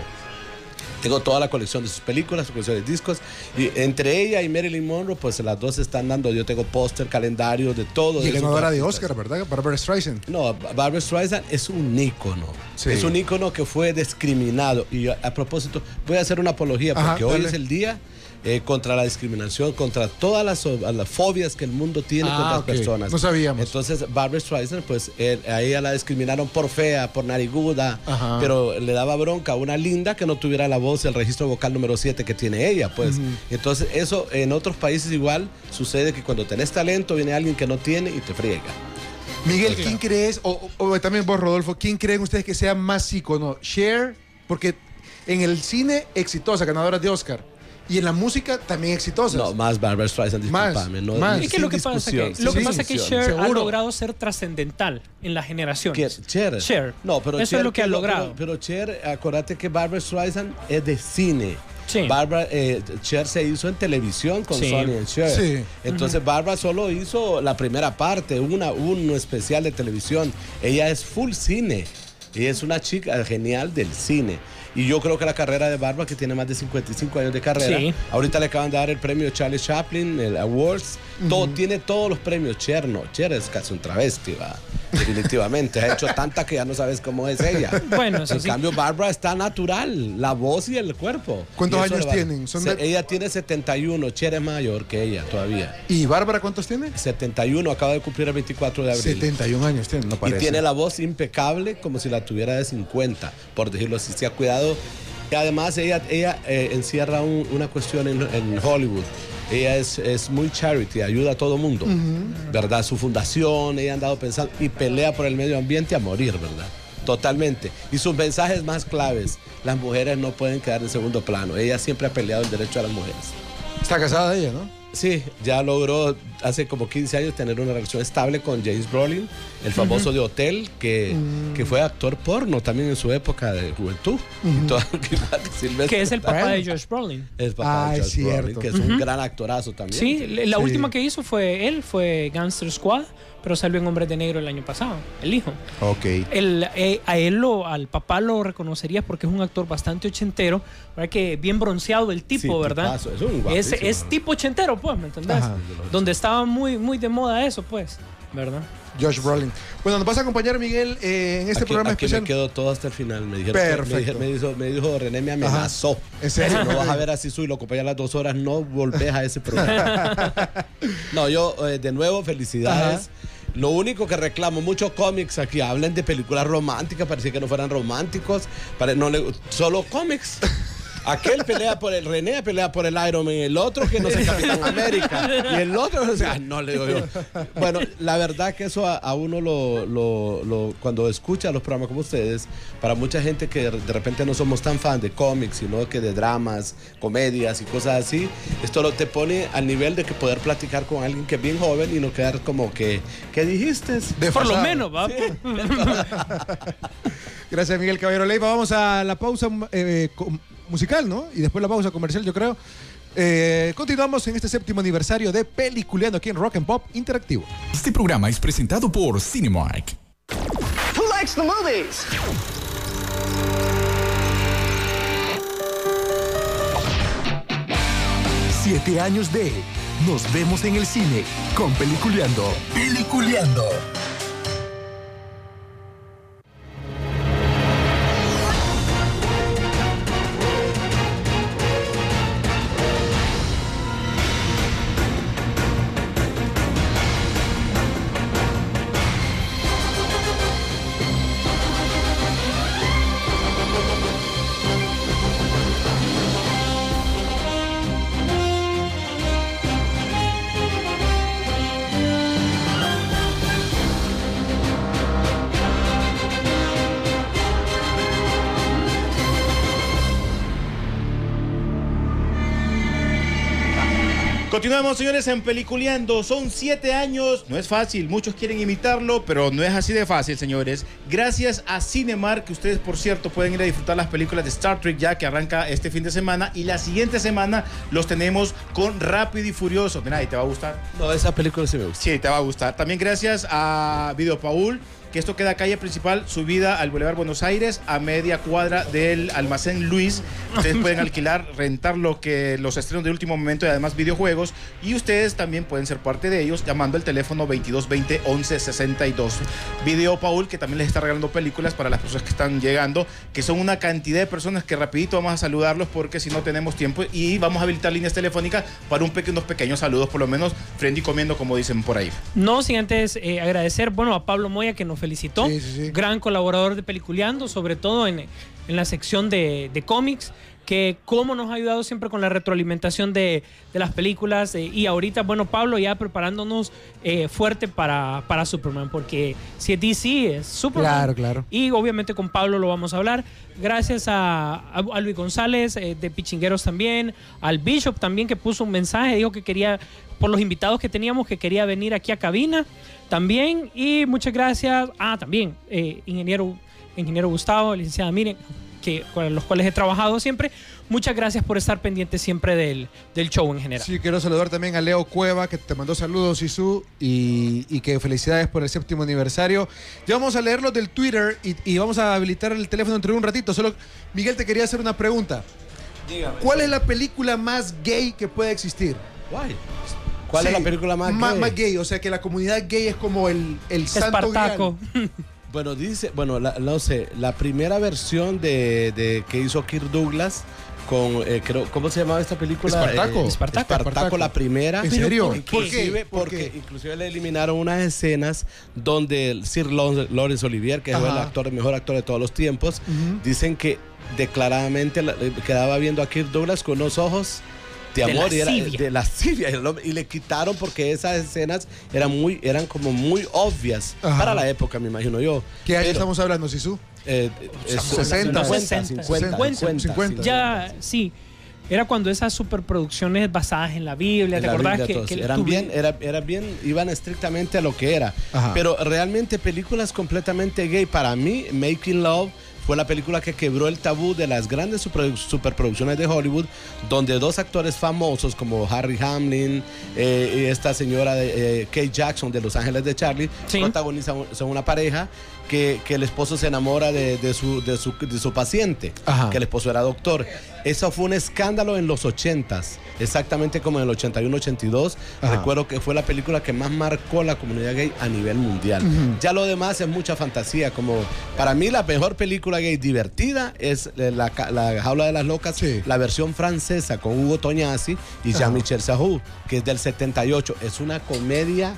Tengo toda la colección de sus películas, su colección de discos. Y entre ella y Marilyn Monroe, pues las dos están dando. Yo tengo póster, calendario, de todo. Y ganadora de. Oscar, ¿verdad? Barbara Streisand. No, Barbara Streisand es un ícono. Sí. Es un ícono que fue discriminado. Y a, a propósito, voy a hacer una apología Ajá, porque hoy dale. es el día eh, contra la discriminación, contra todas las, las fobias que el mundo tiene Ah, contra ok. las personas. No sabíamos. Entonces, Barbara Streisand, pues él- a ella la discriminaron por fea, por nariguda, Ajá. pero le daba bronca a una linda que no tuviera la voz, el registro vocal número 7 que tiene ella, pues. Entonces, eso en otros países igual sucede que cuando tenés talento viene alguien que no tiene y te friega. Miguel, ¿quién crees, o, o- o también vos, Rodolfo, quién creen ustedes que sea más ícono? Cher, porque en el cine exitosa, ganadora de Oscar, y en la música también exitosa. No, más Barbara Streisand, Más, discúlpame. no, más. Es que lo que pasa que, lo que, pasa es que. Cher ha Seguro. logrado ser trascendental en las generaciones. Cher. Cher. No, pero Eso Cher es lo que ha lo- logrado. Pero, pero Cher, acuérdate que Barbara Streisand es de cine. Sí. Barbara, eh, Cher se hizo en televisión con Sí. Sonny and Cher. Sí. Entonces Barbara solo hizo la primera parte, una, un especial de televisión. Ella es full cine. Ella es una chica genial del cine. Y yo creo que la carrera de Barbara, que tiene más de 55 años de carrera, Sí. ahorita le acaban de dar el premio Charlie Chaplin, el Awards, todo, tiene todos los premios. Cher no, Cher es casi un travesti, va. Definitivamente, ha hecho tanta que ya no sabes cómo es ella. Bueno, eso en sí. cambio, Barbara está natural, la voz y el cuerpo. ¿Cuántos Y años tienen? Son Se- de- Ella tiene 71, Cher es mayor que ella todavía. ¿Y Bárbara cuántos tiene? 71, acaba de cumplir el 24 de abril. 71 años tiene, no Y parece. tiene la voz impecable como si la tuviera de 50, por decirlo así. Se ha cuidado. Y además ella, ella eh, encierra un- una cuestión en, en Hollywood. Ella es, es muy charity, ayuda a todo mundo, ¿verdad? Su fundación, ella ha andado pensando y pelea por el medio ambiente a morir, ¿verdad? Totalmente. Y sus mensajes más claves, las mujeres no pueden quedar en segundo plano. Ella siempre ha peleado el derecho a las mujeres. Está casada ella, ¿no? Sí, ya logró hace como 15 años tener una relación estable con James Brolin, el famoso de Hotel, que, que fue actor porno también en su época de juventud. Y todo- igual que Que es el papá de Josh Brolin. Es papá Ah, de es Josh Brolin, cierto. que es un gran actorazo también. Sí, la Sí. última que hizo fue él, fue Gangster Squad, pero salió en Hombres de Negro el año pasado, el hijo. Ok. El, eh, a él, lo, al papá lo reconocerías porque es un actor bastante ochentero, ¿verdad? Que bien bronceado el tipo, Sí, ¿verdad? tipazo, es un es, es tipo ochentero, pues, ¿me entendés? Ajá. Donde estaba muy, muy de moda eso, pues, ¿verdad? Josh Brolin. Bueno, nos vas a acompañar, Miguel, eh, en este Aquí- programa aquí especial. me quedo todo hasta el final. Me dijeron Perfecto. me dijo, me dijo René, me amenazó. ¿En serio? Si no vas a ver así soy, lo acompañé a las dos horas, no volvés a ese programa. no, yo, eh, de nuevo, felicidades. Lo único que reclamo, muchos cómics aquí hablan de películas románticas, parecía que no fueran románticos, pare- no le- solo cómics. Aquel pelea por el René, pelea por el Iron Man, el otro que no es el Capitán América, y el otro, o sea, no le digo yo. Bueno, la verdad que eso a, a uno lo, lo- lo- cuando escucha los programas como ustedes, para mucha gente que de repente no somos tan fan de cómics, sino que de dramas, comedias y cosas así, esto lo te pone al nivel de que poder platicar con alguien que es bien joven y no quedar como que, ¿qué dijiste? Por lo menos, ¿va? Gracias, Miguel Caballero Leiva. Vamos a la pausa eh, com- musical, ¿no? Y después la pausa comercial, yo creo. Eh, continuamos en este séptimo aniversario de Peliculeando aquí en Rock and Pop Interactivo. Este programa es presentado por Cinemark. Who likes the movies? Siete años de Nos vemos en el cine con Peliculeando. Peliculeando. Continuamos, señores, en Peliculeando. Son siete años. No es fácil. Muchos quieren imitarlo, pero no es así de fácil, señores. Gracias a Cinemark, que ustedes, por cierto, pueden ir a disfrutar las películas de Star Trek ya que arranca este fin de semana. Y la siguiente semana los tenemos con Rápido y Furioso. Mira, y te va a gustar. No, esa película sí me gusta. Sí, te va a gustar. También gracias a Video Paul, que esto queda calle principal, subida al Boulevard Buenos Aires, a media cuadra del almacén Luis. Ustedes pueden alquilar, rentar lo que los estrenos de último momento y además videojuegos. Y ustedes también pueden ser parte de ellos llamando al teléfono 2220 1162. Video Paul, que también les está regalando películas para las personas que están llegando, que son una cantidad de personas que rapidito vamos a saludarlos porque si no tenemos tiempo y vamos a habilitar líneas telefónicas para un peque- unos pequeños saludos, por lo menos friendly comiendo como dicen por ahí. No sin antes eh, agradecer, bueno, a Pablo Moya que nos felicitó, Sí, sí, sí. gran colaborador de Peliculeando, sobre todo en, en la sección de, de cómics, que cómo nos ha ayudado siempre con la retroalimentación de, de las películas eh, y ahorita, bueno, Pablo ya preparándonos eh, fuerte para, para Superman, porque si es DC es Superman. Claro, claro. Y obviamente con Pablo lo vamos a hablar. Gracias a, a- a Luis González eh, de Pichingueros también, al Bishop también que puso un mensaje, dijo que quería, por los invitados que teníamos, que quería venir aquí a cabina también. Y muchas gracias. Ah, también, eh, ingeniero, ingeniero Gustavo, licenciada Miren, que, con los cuales he trabajado siempre. Muchas gracias por estar pendiente siempre del, del show en general. Sí, quiero saludar también a Leo Cueva, que te mandó saludos, Isu, y, y que felicidades por el séptimo aniversario. Ya vamos a leerlos del Twitter y, y vamos a habilitar el teléfono entre un ratito. Solo, Miguel, te quería hacer una pregunta. ¿Cuál es la película más gay que puede existir? Guay. ¿Cuál es la película más ma- gay? Más gay, o sea que la comunidad gay es como el, el santo Espartaco. grial. Bueno, dice, bueno, la- no sé, la primera versión de, de que hizo Kirk Douglas con, eh, creo, ¿cómo se llamaba esta película? Espartaco. Eh, Espartaco. Espartaco, la primera. ¿En serio? ¿Por qué? Inclusive, ¿Por porque inclusive le eliminaron unas escenas donde Sir Lawrence Laurence Olivier, que es el actor, el mejor actor de todos los tiempos, dicen que declaradamente la- eh, quedaba viendo a Kirk Douglas con unos ojos de De amor y era- de lascivia y le quitaron porque esas escenas eran muy eran como muy obvias Ajá. para la época me imagino yo ¿Qué año estamos hablando, Sisu? eh, eh, 60, 50, 60, 50, 50. Ya, sí. Era cuando esas superproducciones basadas en la Biblia, En ¿te acordás Biblia, que, que eran tuvi- bien, era, era bien, iban estrictamente a lo que era. Ajá. Pero realmente películas completamente gay, para mí, Making Love fue la película que quebró el tabú de las grandes super- superproducciones de Hollywood, donde dos actores famosos como Harry Hamlin eh, y esta señora de, eh, Kate Jackson de Los Ángeles de Charlie Sí. protagonizan son una pareja que, que el esposo se enamora de, de su, de, su, de su paciente, Ajá. que el esposo era doctor. Eso fue un escándalo en los 80s, exactamente como en el 81-82. Ajá. Recuerdo que fue la película que más marcó la comunidad gay a nivel mundial. Ya lo demás es mucha fantasía, como para mí la mejor película gay divertida es eh, la, la Jaula de las Locas, Sí. la versión francesa con Hugo Toñazzi y. Jean-Michel Sahou, que es del 78. Es una comedia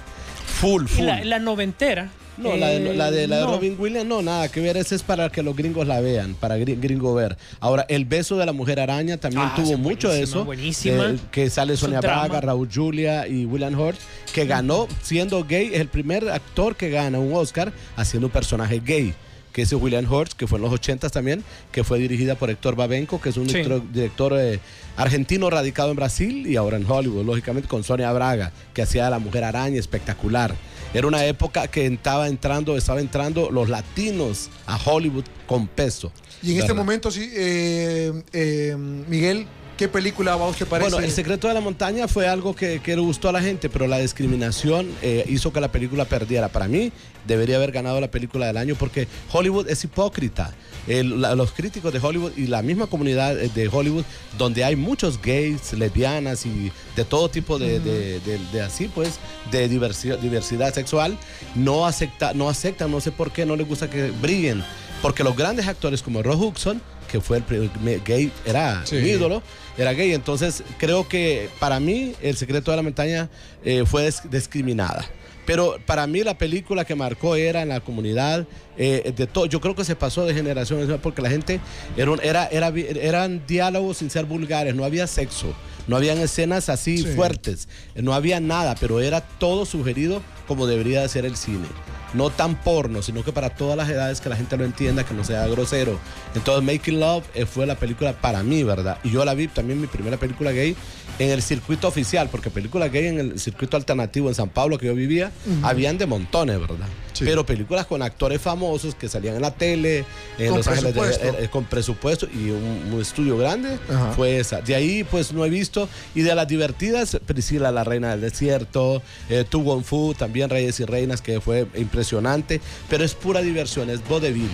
full, y full. la, la noventera. No, la, de, la de, la de eh. Robin Williams, no, nada que ver. Ese es para que los gringos la vean, para gri- gringo ver. Ahora, El beso de la mujer araña también Ah, tuvo mucho de eso. buenísima. eh, que sale Sonia. Braga, Raúl Julia y William Hurt, que ganó siendo gay. Es el primer actor que gana un Oscar haciendo un personaje gay. Que es William Hurt, que fue en los 80 también, que fue dirigida por Héctor Babenco, que es un Sí. director, director, eh, argentino radicado en Brasil y ahora en Hollywood, lógicamente con Sonia Braga, que hacía a la mujer araña espectacular. Era una época que estaba entrando, estaba entrando los latinos a Hollywood con peso. Y en este momento, sí, eh, eh, Miguel, ¿qué película va a usted parece? Bueno, El secreto de la montaña fue algo que, que le gustó a la gente, pero la discriminación eh, hizo que la película perdiera. Para mí, debería haber ganado la película del año porque Hollywood es hipócrita. El- la- los críticos de Hollywood y la misma comunidad eh, de Hollywood, donde hay muchos gays, lesbianas y de todo tipo de, de- de- de así, pues, de diversidad, diversidad sexual, no, acepta, no aceptan, no sé por qué, no les gusta que brillen. Porque los grandes actores como Roy Hudson, que fue el primer gay, era Sí. mi ídolo, era gay. Entonces, creo que para mí, El secreto de la montaña eh, fue discriminada. Pero para mí la película que marcó era en la comunidad eh, de todo. Yo creo que se pasó de generación en generación porque la gente era, era, era, eran diálogos sin ser vulgares, no había sexo, no habían escenas así Sí. fuertes, no había nada, pero era todo sugerido como debería de ser el cine. no tan porno, sino que para todas las edades que la gente lo entienda, que no sea grosero. Entonces Making Love eh, fue la película para mí, ¿verdad? Y yo la vi también mi primera película gay en el circuito oficial, porque películas gay en el circuito alternativo en San Pablo que yo vivía, habían de montones, ¿verdad? Pero películas con actores famosos que salían en la tele, en Con Los Ángeles de- eh, eh, con presupuesto y un, un estudio grande, Ajá. fue esa. De ahí, pues no he visto. Y de las divertidas, Priscila, la reina del desierto, eh, Tu Fu, también Reyes y Reinas, que fue impresionante. Pero es pura diversión, es vodevil.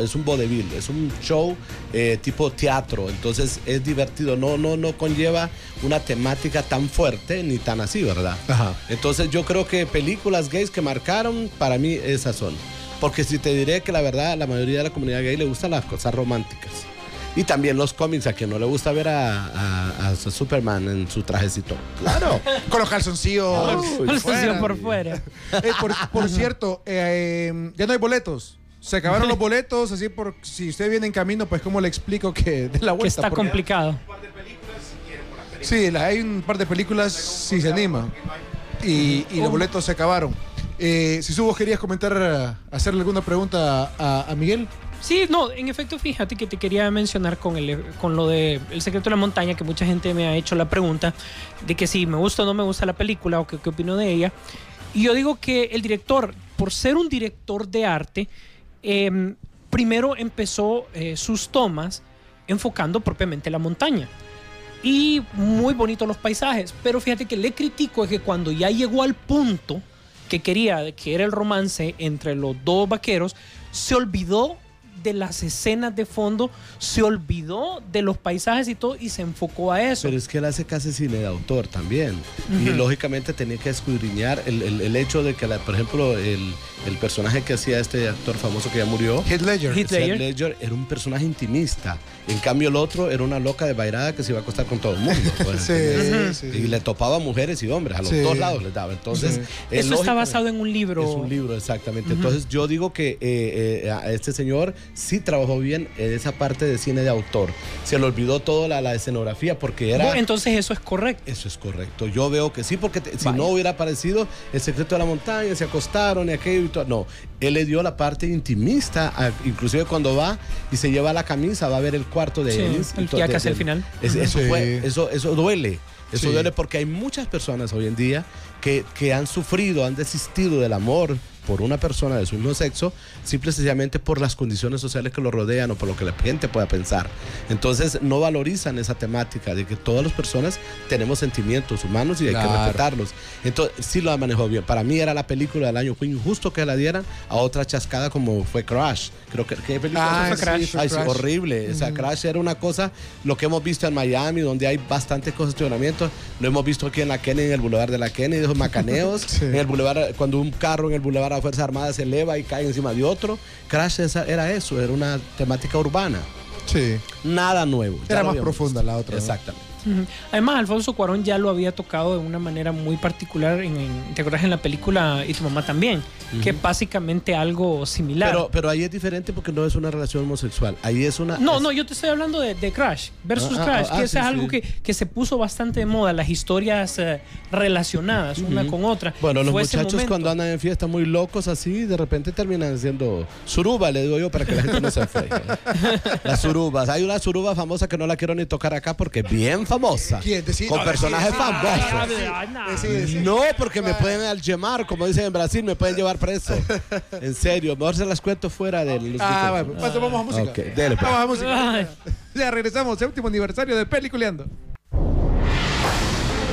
Es un vodevil, es un show eh, tipo teatro, entonces es divertido, no, no, no conlleva una temática tan fuerte ni tan así, ¿verdad? Entonces yo creo que películas gays que marcaron, para mí esas son. Porque si te diré que la verdad, la mayoría de la comunidad gay le gustan las cosas románticas. Y también los cómics, a quien no le gusta ver a, a- a Superman en su trajecito. Claro. Con los calzoncillos. Calzoncillos por fuera. Eh, por, por cierto, eh, eh, ya no hay boletos. Se acabaron los boletos, así por si usted viene en camino, pues cómo le explico que de la vuelta. Que está complicado. Sí, hay un par de películas si se anima. Y, y los boletos se acabaron. Eh, si vos querías comentar, eh, hacerle alguna pregunta a, a Miguel. Sí, no, en efecto, fíjate que te quería mencionar con, el, con lo de El secreto de la montaña, que mucha gente me ha hecho la pregunta de que si me gusta o no me gusta la película o qué opino de ella. Y yo digo que el director, por ser un director de arte, em, primero empezó eh, sus tomas enfocando propiamente la montaña. Y muy bonitos los paisajes. Pero fíjate que le critico es que cuando ya llegó al punto que quería, que era el romance entre los dos vaqueros, se olvidó de las escenas de fondo, se olvidó de los paisajes y todo y se enfocó a eso. Pero es que él hace casi cine de autor también. Y lógicamente tenía que escudriñar el, el- el hecho de que, la- por ejemplo, el, el personaje que hacía este actor famoso que ya murió, Heath Ledger. Heath Ledger. Ledger, era un personaje intimista. En cambio, el otro era una loca de bairada que se iba a acostar con todo el mundo. pues, Sí, sí, Y le topaba a mujeres y hombres, a los Sí. dos lados les daba. Entonces, Sí. eh, Eso está basado en un libro. es un libro, exactamente. Entonces yo digo que eh, eh, a este señor sí trabajó bien en esa parte de cine de autor. Se le olvidó toda la, la escenografía porque era... Bueno, entonces eso es correcto. Eso es correcto. Yo veo que sí, porque te- si no hubiera aparecido El secreto de la montaña, se acostaron y aquello y todo. No, él le dio la parte intimista, a- inclusive cuando va y se lleva la camisa, va a ver el cuarto de Sí, y el casi al del- final. es- eso, Sí. fue, eso, eso duele. Eso Sí. duele porque hay muchas personas hoy en día que, que han sufrido, han desistido del amor por una persona de su mismo sexo, simple y sencillamente por las condiciones sociales que lo rodean o por lo que la gente pueda pensar. Entonces no valorizan esa temática de que todas las personas tenemos sentimientos humanos y hay que Claro. respetarlos. Entonces sí lo ha manejado bien. Para mí era la película del año, fue injusto que la dieran a otra chascada como fue Crash. Creo que ¿qué película Ah, fue sí, Crash? Ay, sí, Crash. horrible. O sea. Crash era una cosa, lo que hemos visto en Miami, donde hay bastante congestionamiento, lo hemos visto aquí en la Kennedy, en el Boulevard de la Kennedy, esos macaneos, Sí. en el Boulevard, cuando un carro en el Boulevard la Fuerza Armada se eleva y cae encima de otro. Crash era eso, era una temática urbana. Sí. Nada nuevo. Era más profunda la otra. Exactamente. Además, Alfonso Cuarón ya lo había tocado de una manera muy particular, en, en- ¿te acuerdas en la película Y tu mamá también? Que es básicamente algo similar. Pero, pero ahí es diferente porque no es una relación homosexual. Ahí es una. no, es- no, yo te estoy hablando de, de Crash versus Ah, ah, Crash, ah, que ah, eso sí, es algo sí. que, que se puso bastante de moda, las historias eh, relacionadas una Ujú. con otra. Bueno, los Fue ese muchachos cuando andan en fiesta muy locos así, de repente terminan siendo suruba, le digo yo, para que la gente no se fue. Las surubas. Hay una suruba famosa que no la quiero ni tocar acá porque es bien famosa. ¿Quién? Decí- Con no, personajes decí- famosos. Decí- decí- No, porque me pueden algemar, como dicen en Brasil, me pueden llevar preso. En serio, mejor se las cuento fuera de los Ah, bueno, pues vamos a música. Ok, dele, pues. Vamos a música. Ya regresamos, séptimo aniversario de Peliculeando.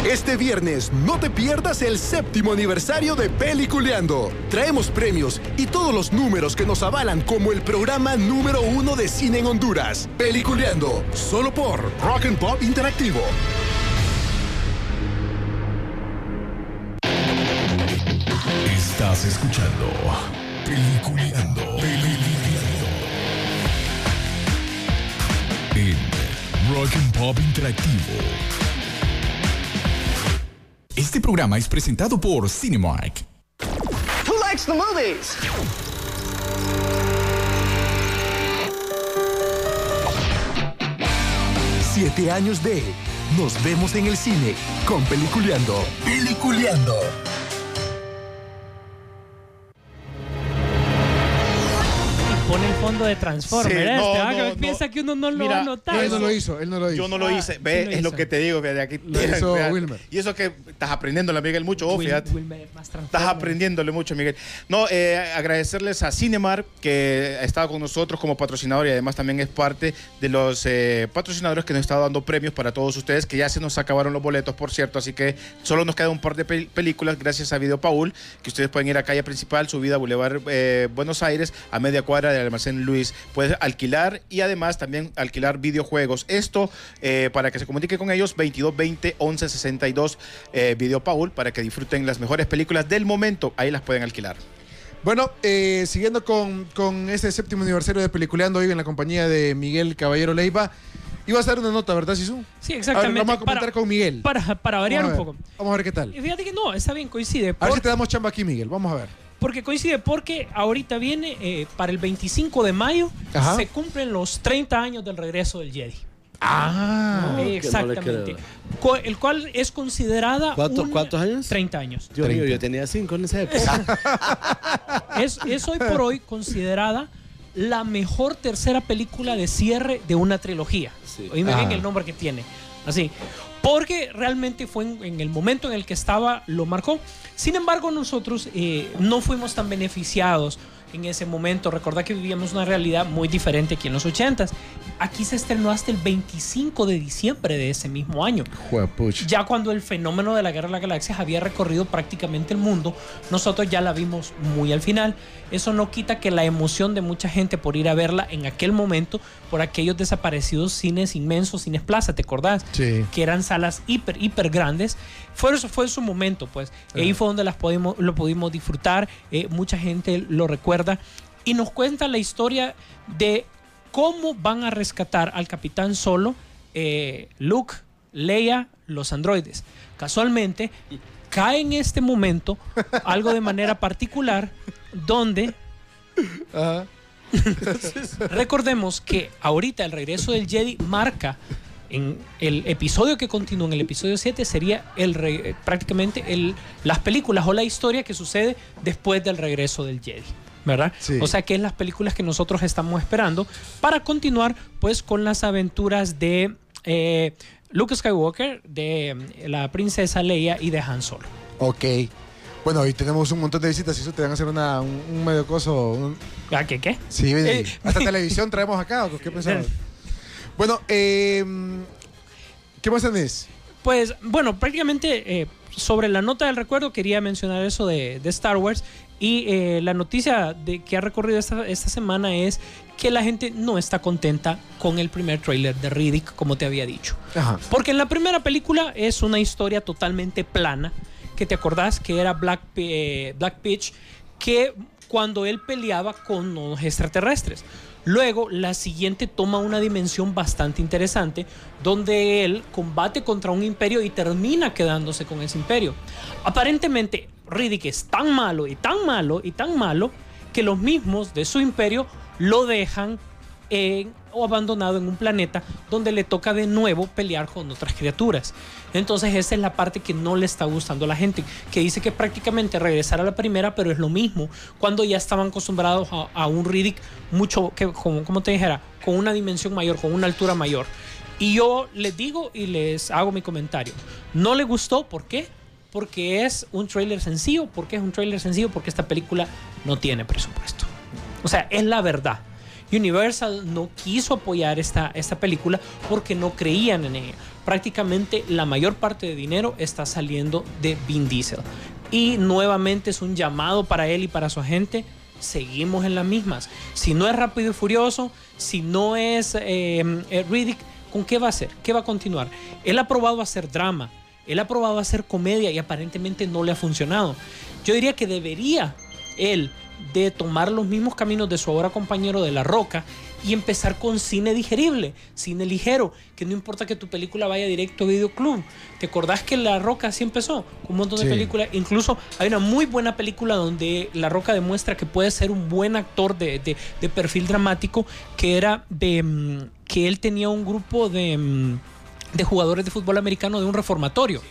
Este viernes no te pierdas el séptimo aniversario de Peliculeando. Traemos premios y todos los números que nos avalan como el programa número uno de cine en Honduras. Peliculeando, solo por Rock and Pop Interactivo. Estás escuchando Peliculeando. Peliculeando. En Rock and Pop Interactivo. Este programa es presentado por Cinemark. Who likes the movies? Siete años de Nos vemos en el cine con Peliculeando. Peliculeando. Fondo de Transformer. Sí, este, no, ah, que no, no. piensa que uno no lo Mira, va a notar. Él no lo hizo, él no lo hizo. Yo no lo Ah, hice. Ve, ¿quién lo es lo que te digo. que de aquí, Lo hizo. Wilmer. Y eso que estás aprendiendo, la Miguel, mucho, oh, Will- fíjate. Wilmer es más Estás aprendiéndole mucho, Miguel. No, eh, agradecerles a Cinemar, que ha estado con nosotros como patrocinador y además también es parte de los eh, patrocinadores que nos está dando premios para todos ustedes, que ya se nos acabaron los boletos, por cierto, así que solo nos queda un par de pel- películas gracias a Video Paul, que ustedes pueden ir a calle principal, subida Boulevard eh, Buenos Aires, a media cuadra del almacén Luis. Puedes alquilar y además también alquilar videojuegos. Esto eh, para que se comunique con ellos, 2220 1162 eh, Video Paul, para que disfruten las mejores películas del momento. Ahí las pueden alquilar. Bueno, eh, siguiendo con, con este séptimo aniversario de Peliculeando hoy en la compañía de Miguel Caballero Leiva, ibas a dar una nota, ¿verdad, Sisu? Sí, A ver, exactamente. vamos a comentar para, con Miguel. para, para variar a un poco. Vamos a ver qué tal. Y fíjate que no, está bien, coincide. A ver por- si te damos chamba aquí, Miguel. Vamos a ver. Porque coincide porque ahorita viene, eh, para el 25 de mayo, Ajá. se cumplen los 30 años del regreso del Jedi. Ah, no Exactamente. el cual es considerada. ¿Cuánto- una- ¿Cuántos años? 30 años. Dios mío, yo tenía cinco en esa época. Es, es hoy por hoy considerada la mejor tercera película de cierre de una trilogía. Sí. Oíme bien Ah. el nombre que tiene. Así. Porque realmente fue en, en el momento en el que estaba, lo marcó. Sin embargo, nosotros eh, no fuimos tan beneficiados en ese momento. Recordad que vivíamos una realidad muy diferente aquí en los 80s. Aquí se estrenó hasta el 25 de diciembre de ese mismo año. Juepuch. Ya cuando el fenómeno de la Guerra de las Galaxias había recorrido prácticamente el mundo, nosotros ya la vimos muy al final. Eso no quita que la emoción de mucha gente por ir a verla en aquel momento, por aquellos desaparecidos cines inmensos, cines plaza, ¿te acordás? Sí. Que eran salas hiper, hiper grandes. Fue, eso fue su momento, pues. Y Ahí fue donde las pudimos, lo pudimos disfrutar. Eh, mucha gente lo recuerda. Y nos cuenta la historia de cómo van a rescatar al capitán solo, eh, Luke, Leia, los androides. Casualmente, cae en este momento algo de manera particular donde Ajá. recordemos que ahorita el regreso del Jedi marca en el episodio que continúa, en el episodio 7, sería el re- prácticamente el, las películas o la historia que sucede después del regreso del Jedi. ¿Verdad? Sí. O sea que es las películas que nosotros estamos esperando para continuar pues con las aventuras de eh, Luke Skywalker, de eh, la princesa Leia y de Han Solo. Ok. Bueno, hoy tenemos un montón de visitas y eso te van a hacer una, un, un medio coso. un- ¿A qué qué? Sí, Eh. hasta televisión traemos acá. ¿o ¿Qué pensabas? Bueno, eh, ¿qué más tenés? Pues bueno, prácticamente eh, sobre la nota del recuerdo quería mencionar eso de, de Star Wars y eh, la noticia de que ha recorrido esta, esta semana es que la gente no está contenta con el primer tráiler de Riddick, como te había dicho. Ajá. Porque en la primera película es una historia totalmente plana, que te acordás que era Black, eh, Black Pitch, que cuando él peleaba con los extraterrestres. Luego, la siguiente toma una dimensión bastante interesante, donde él combate contra un imperio y termina quedándose con ese imperio. Aparentemente, Riddick es tan malo y tan malo y tan malo que los mismos de su imperio lo dejan o abandonado en un planeta donde le toca de nuevo pelear con otras criaturas. Entonces esa es la parte que no le está gustando a la gente, que dice que prácticamente regresar a la primera, pero es lo mismo, cuando ya estaban acostumbrados a, a un Riddick mucho, que, como, como te dijera, con una dimensión mayor, con una altura mayor. Y yo les digo y les hago mi comentario. No le gustó, ¿por qué? Porque es un trailer sencillo. ¿Por qué es un trailer sencillo? Porque esta película no tiene presupuesto. O sea, es la verdad. Universal no quiso apoyar esta, esta película porque no creían en ella. Prácticamente la mayor parte de dinero está saliendo de Vin Diesel. Y nuevamente es un llamado para él y para su agente. Seguimos en las mismas. Si no es Rápido y Furioso, si no es eh, eh, Riddick, ¿con qué va a hacer? ¿Qué va a continuar? Él ha probado hacer drama, él ha probado hacer comedia y aparentemente no le ha funcionado. Yo diría que debería él de tomar los mismos caminos de su ahora compañero de La Roca y empezar con cine digerible, cine ligero, que no importa que tu película vaya directo a videoclub. ¿Te acordás que La Roca así empezó? Un montón Sí. de películas. Incluso hay una muy buena película donde La Roca demuestra que puede ser un buen actor de, de- de perfil dramático, que era de mm, que él tenía un grupo de, mm, de jugadores de fútbol americano de un reformatorio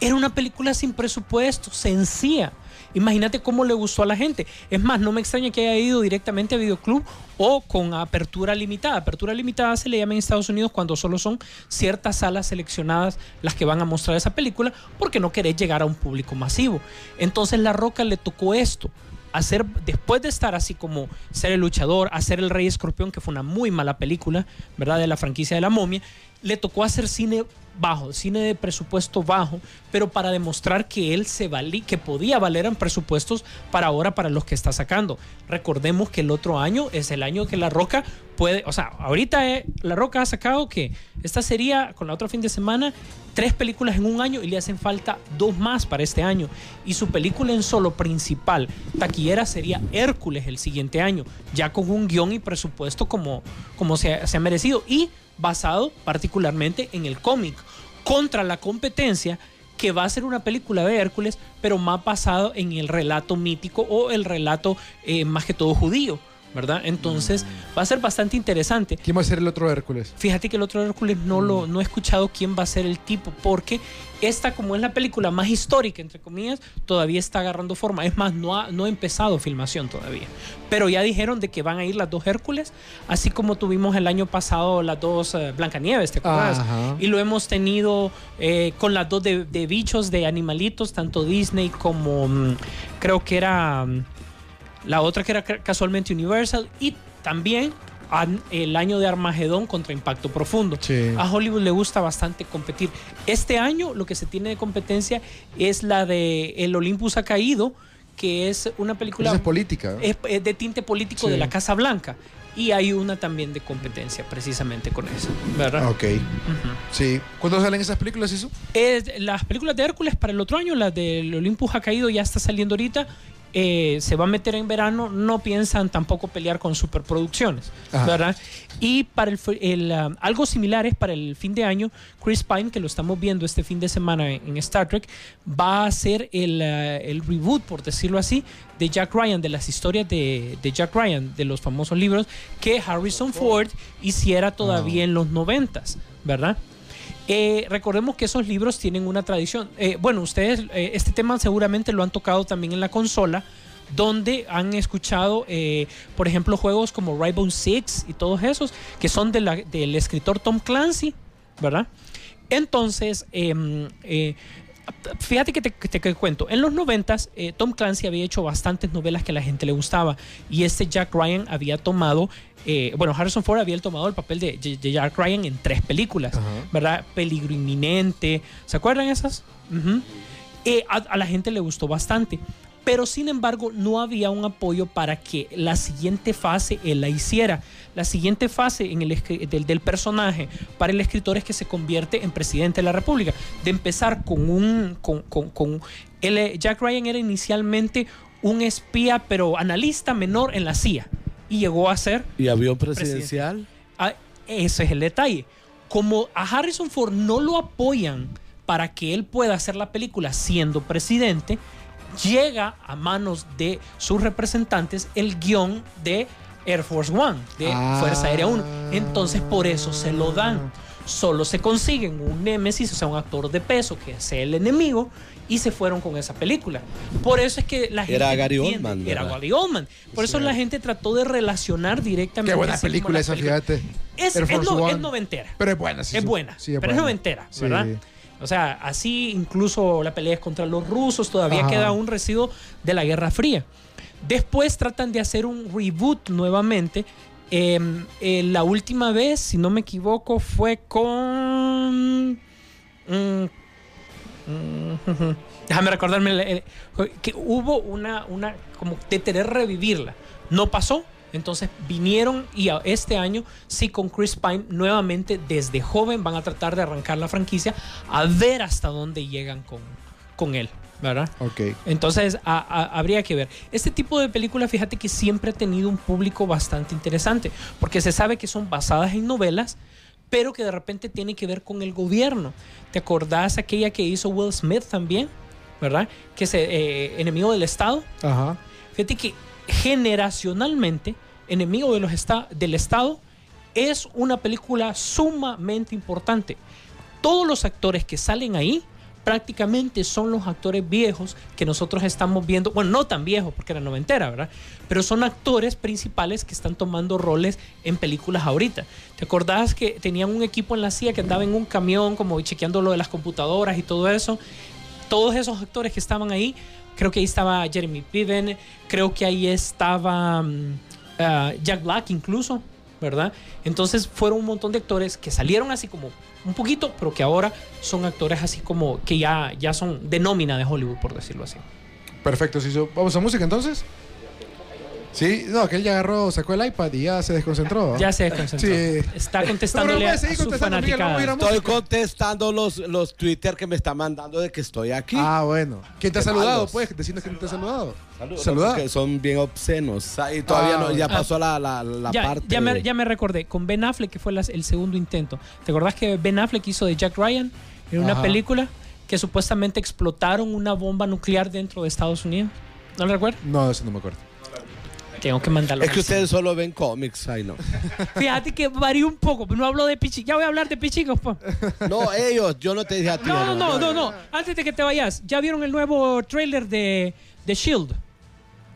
Era una película sin presupuesto, sencilla. Imagínate cómo le gustó a la gente. Es más, no me extraña que haya ido directamente a videoclub o con apertura limitada. Apertura limitada se le llama en Estados Unidos cuando solo son ciertas salas seleccionadas las que van a mostrar esa película porque no querés llegar a un público masivo. Entonces La Roca le tocó esto. Hacer, después de estar así como ser el luchador, hacer el Rey Escorpión, que fue una muy mala película, ¿verdad? De la franquicia de la momia, le tocó hacer cine bajo, cine de presupuesto bajo, pero para demostrar que él se valí, que podía valer en presupuestos para ahora para los que está sacando. Recordemos que el otro año es el año que La Roca puede, o sea, ahorita eh, La Roca ha sacado que esta sería con la otra fin de semana tres películas en un año y le hacen falta dos más para este año y su película en solo principal taquillera sería Hércules el siguiente año, ya con un guion y presupuesto como como se, se ha merecido y basado particularmente en el cómic, contra la competencia que va a ser una película de Hércules, pero más basado en el relato mítico o el relato eh, más que todo judío, ¿verdad? Entonces va a ser bastante interesante. ¿Quién va a ser el otro Hércules? Fíjate que el otro Hércules no lo no he escuchado quién va a ser el tipo, porque esta, como es la película más histórica, entre comillas, todavía está agarrando forma. Es más, no ha, no ha empezado filmación todavía. Pero ya dijeron de que van a ir las dos Hércules, así como tuvimos el año pasado las dos eh, Blancanieves, ¿te acuerdas? Ajá. Y lo hemos tenido eh, con las dos de, de bichos, de animalitos, tanto Disney como mm, creo que era mm, la otra que era ca- casualmente Universal y también el año de Armagedón contra Impacto Profundo. Sí. A Hollywood le gusta bastante competir. Este año lo que se tiene de competencia es la de El Olympus ha caído, que es una película Esa es política. es, es de tinte político Sí. de la Casa Blanca. Y hay una también de competencia precisamente con eso, ¿verdad? Ok. Sí. ¿Cuándo salen esas películas, eso? Es- las películas de Hércules para el otro año, las del Olympus ha caído, ya está saliendo ahorita. Eh, se va a meter en verano, no piensan tampoco pelear con superproducciones, Ajá. ¿verdad? Y para el, um, algo similar es para el fin de año, Chris Pine, que lo estamos viendo este fin de semana en, en Star Trek, va a hacer el, uh, el reboot, por decirlo así, de Jack Ryan, de las historias de, de Jack Ryan, de los famosos libros que Harrison Ford hiciera todavía en los noventas, ¿verdad? Eh, recordemos que esos libros tienen una tradición. Eh, bueno, ustedes eh, este tema seguramente lo han tocado también en la consola, donde han escuchado, por ejemplo, juegos como Rainbow Six y todos esos, que son del escritor Tom Clancy, ¿verdad? Entonces, em, fíjate que te, que te- cuento, en los noventas eh, Tom Clancy había hecho bastantes novelas que a la gente le gustaba y este Jack Ryan había tomado, eh, bueno, Harrison Ford había tomado el papel de, de Jack Ryan en tres películas, ¿verdad? Peligro inminente, ¿se acuerdan esas? Eh, a, a la gente le gustó bastante. Pero sin embargo, no había un apoyo para que la siguiente fase él la hiciera. La siguiente fase en el, del, del personaje para el escritor es que se convierte en presidente de la República. De empezar con un. Con, con- con- él, eh, Jack Ryan era inicialmente un espía, pero analista menor en la CIA. Y llegó a ser ¿Y avión presidencial? Ah, ese es el detalle. Como a Harrison Ford no lo apoyan para que él pueda hacer la película siendo presidente, llega a manos de sus representantes el guion de Air Force One, de Ah. Fuerza Aérea 1. Entonces por eso se lo dan. Solo se consiguen un némesis, o sea, un actor de peso que sea el enemigo, y se fueron con esa película. Por eso es que la gente. Era Gary entiende- Oldman, Era ¿verdad? Gary Oldman. Por eso la gente trató de relacionar directamente. Qué buena película esa, películas. fíjate. Es, es no- es noventera. Pero es buena, sí. es buena. Sí, es pero es buena. noventera, Sí. O sea, así incluso la pelea es contra los rusos, todavía Ajá. queda un residuo de la Guerra Fría. Después tratan de hacer un reboot nuevamente. Eh, eh, la última vez, si no me equivoco, fue con... mm, mm, déjame recordarme el- el- que hubo una, una como de querer revivirla. No pasó. Entonces vinieron y este año sí con Chris Pine nuevamente desde joven van a tratar de arrancar la franquicia a ver hasta dónde llegan con, con él, ¿verdad? Ok. Entonces a- a- habría que ver. Este tipo de película, fíjate que siempre ha tenido un público bastante interesante, porque se sabe que son basadas en novelas, pero que de repente tiene que ver con el gobierno. ¿Te acordás aquella que hizo Will Smith también? ¿Verdad? Que es eh, enemigo del Estado. Ajá. Fíjate que generacionalmente, Enemigo de los esta- del Estado es una película sumamente importante. Todos los actores que salen ahí prácticamente son los actores viejos que nosotros estamos viendo, bueno, no tan viejos porque era noventera, ¿verdad? Pero son actores principales que están tomando roles en películas ahorita. ¿Te acordás que tenían un equipo en la CIA que andaba en un camión como chequeando lo de las computadoras y todo eso? Todos esos actores que estaban ahí, creo que ahí estaba Jeremy Piven, creo que ahí estaba mm, ah, Jack Black incluso, ¿verdad? Entonces fueron un montón de actores que salieron así como un poquito, pero que ahora son actores así como que ya, ya son de nómina de Hollywood, por decirlo así. Perfecto, Siso. ¿Vamos a música entonces? Sí, no, que él ya agarró, sacó el iPad y ya se desconcentró. Ya se desconcentró. Sí. Está contestándole a su Miguel, a a fanaticada. Estoy contestando los, los Twitter que me están mandando de que estoy aquí. Ah, bueno. ¿Quién te ha saludado? malos. Pues, decirnos quién te ha saludado. Saludos. Que son bien obscenos. Y todavía Ah, no, ya ah. pasó la, la, la ya, parte. ya me, ya me recordé, con Ben Affleck, que fue las- el segundo intento. ¿Te acordás que Ben Affleck hizo de Jack Ryan en una Ajá. película que supuestamente explotaron una bomba nuclear dentro de Estados Unidos? ¿No lo recuerdas? No, eso no me acuerdo. Tengo que mandarlo. Es que ustedes solo ven cómics, ay no. Fíjate que varía un poco, pero no hablo de pichicos. Ya voy a hablar de pichicos, pues. No, ellos, yo no te dije a ti. No, no, no, no, no. Antes de que te vayas, ¿ya vieron el nuevo trailer de, de Shield?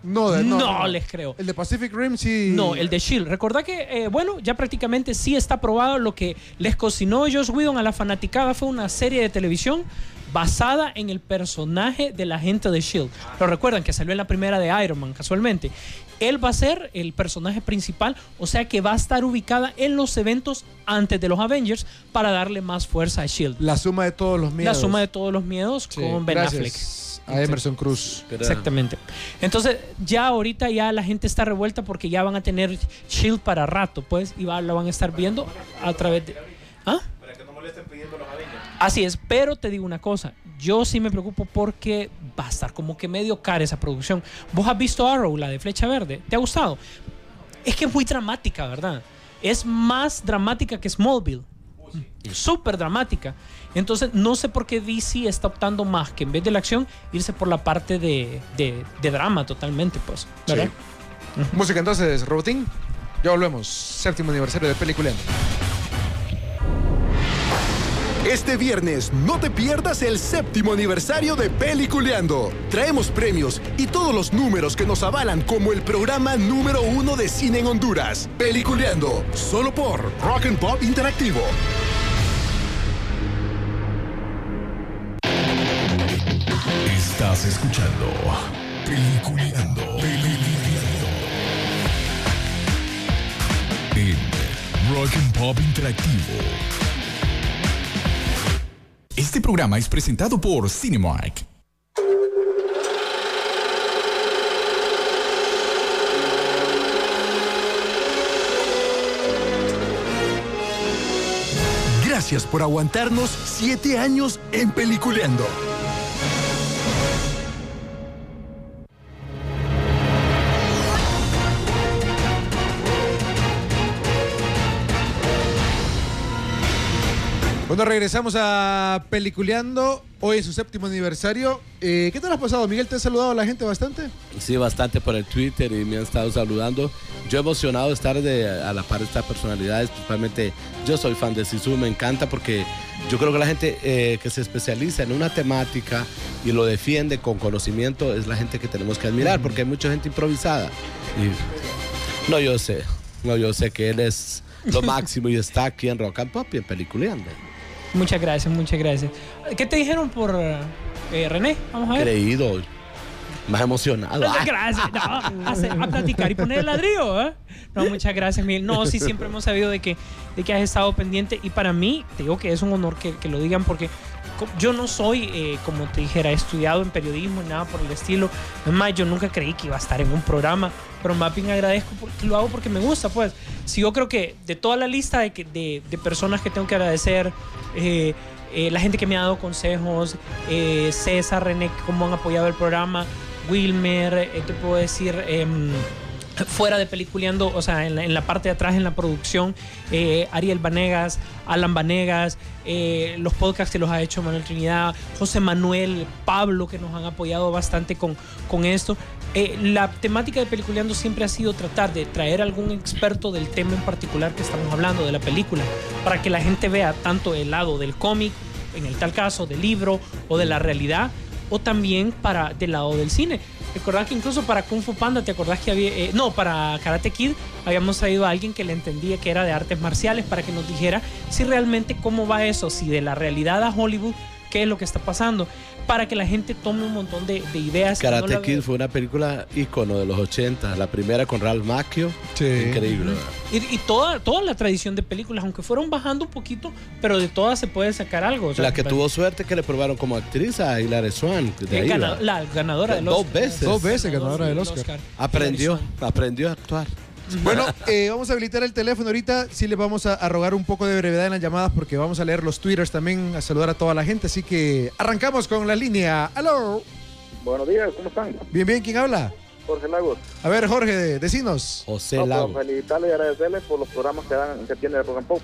No, de- no, No, no. les creo. El de Pacific Rim sí. No, el de Shield. Recordá que, eh, bueno, ya prácticamente sí está probado. Lo que les cocinó Josh Whedon a la fanaticada fue una serie de televisión basada en el personaje del agente de Shield. Lo recuerdan que salió en la primera de Iron Man, casualmente. Él va a ser el personaje principal, o sea que va a estar ubicada en los eventos antes de los Avengers para darle más fuerza a Shield. La suma de todos los miedos. La suma de todos los miedos Sí, con Ben gracias Affleck. A Emerson Cruz. Exactamente. Entonces, ya ahorita ya la gente está revuelta porque ya van a tener Shield para rato, pues, y va, lo van a estar viendo a través de. ¿Ah? Así es, pero te digo una cosa, yo sí me preocupo porque va a estar como que medio cara esa producción. ¿Vos has visto Arrow, la de Flecha Verde? ¿Te ha gustado? Es que es muy dramática, ¿verdad? Es más dramática que Smallville. Súper dramática. Entonces, no sé por qué DC está optando más que en vez de la acción, irse por la parte de, de- de drama totalmente, pues. ¿verdad? Música entonces, Robotín. Ya volvemos. Séptimo aniversario de Peliculén. Este viernes no te pierdas el séptimo aniversario de Peliculeando. Traemos premios y todos los números que nos avalan como el programa número uno de cine en Honduras. Peliculeando, solo por Rock and Pop Interactivo. Estás escuchando Peliculeando. Peliculeando. En Rock and Pop Interactivo. Este programa es presentado por Cinemark. Gracias por aguantarnos siete años en Peliculeando. Bueno, regresamos a Peliculeando. Hoy es su séptimo aniversario. Eh, ¿Qué tal has pasado, Miguel? ¿Te ha saludado a la gente bastante? Sí, bastante por el Twitter y me han estado saludando. Yo emocionado de estar de, a la par de estas personalidades, principalmente yo soy fan de Sisu, me encanta porque yo creo que la gente eh, que se especializa en una temática y lo defiende con conocimiento es la gente que tenemos que admirar porque hay mucha gente improvisada. Y, no, yo sé, no, yo sé que él es lo máximo y está aquí en Rock and Pop y en Peliculeando. Muchas gracias, muchas gracias. ¿Qué te dijeron por eh, René? Vamos a ver. Creído, más emocionado. Ah. Gracias. No, a, platicar y poner el ladrillo, ¿eh? No, muchas gracias, Miguel. No, sí, siempre hemos sabido de que, de que has estado pendiente y para mí, te digo que es un honor que, que lo digan porque yo no soy, eh, como te dijera, estudiado en periodismo, nada por el estilo. Es más, yo nunca creí que iba a estar en un programa, pero más bien agradezco porque lo hago porque me gusta, pues. Si yo creo que de toda la lista de, de, personas que tengo que agradecer, eh, eh, la gente que me ha dado consejos, César, René, cómo han apoyado el programa, Wilmer, te puedo decir, em, fuera de peliculeando, o sea, en la, parte de atrás, en la producción, eh, Ariel Vanegas, Alan Vanegas, eh, los podcasts que los ha hecho Manuel Trinidad, José Manuel, Pablo, que nos han apoyado bastante con, con esto. Eh, la temática de Peliculeando siempre ha sido tratar de traer algún experto del tema en particular que estamos hablando, de la película, para que la gente vea tanto el lado del cómic en el tal caso del libro o de la realidad, o también para del lado del cine. Recordás que incluso para Kung Fu Panda, ¿te acordás que había... eh, no, para Karate Kid habíamos traído a alguien que le entendía que era de artes marciales para que nos dijera si realmente cómo va eso, si de la realidad a Hollywood, qué es lo que está pasando, para que la gente tome un montón de, de ideas. no Karate Kid fue una película ícono de los 80, la primera con Ralph Macchio. Increíble. ¿verdad? Y, y toda, toda la tradición de películas, aunque fueron bajando un poquito, pero de todas se puede sacar algo. o sea, La que tuvo suerte que le probaron como actriz a Hilary Swan. De ahí, gana- ¿verdad? la ganadora del Dos Oscar. veces. Dos veces ganadora del Oscar. Aprendió, aprendió a actuar. Bueno, eh, vamos a habilitar el teléfono ahorita. Sí les vamos a, a rogar un poco de brevedad en las llamadas porque vamos a leer los twitters también, a saludar a toda la gente. Así que arrancamos con la línea. ¡Aló! Buenos días, ¿cómo están? Bien, bien, ¿quién habla? Jorge Lagos. A ver, Jorge, de- decinos. José No, pues, felicitarle y agradecerle por los programas que, dan, que tiene de Rock and Pop.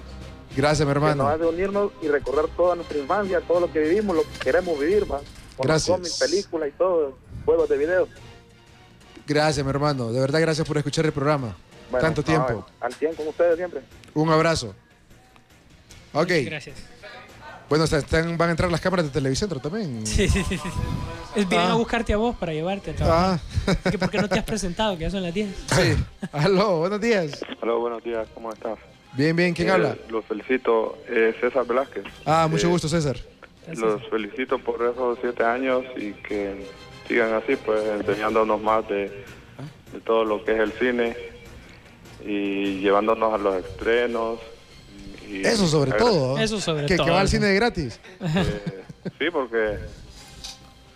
Gracias, mi Que nos hermano. hace unirnos y recorrer toda nuestra infancia, todo lo que vivimos, lo que queremos vivir, ¿va? Con Gracias. cómics, películas y todo, juegos de video. Gracias, mi hermano. De verdad, gracias por escuchar el programa. Bueno, Tanto tiempo. al 100 con ustedes siempre. Un abrazo. Ok. Gracias. Bueno, está- están- van a entrar las cámaras de Televicentro también. Sí, sí, sí, sí. Es vienen Ah. a buscarte a vos para llevarte a trabajar. Ah. Que ¿Por qué no te has presentado? Que ya son las 10. Sí. Aló, buenos días. Hola, buenos días, ¿cómo estás? Bien, bien, ¿quién Eh, habla? Los felicito, eh, César Velázquez. Ah, mucho Eh, gusto, César. Los felicito por esos siete años y que sigan así, pues enseñándonos más de, de todo lo que es el cine y llevándonos a los estrenos. y- Eso sobre todo. ¿eh? Eso sobre que, todo. Que va al cine de gratis. Eh, sí, porque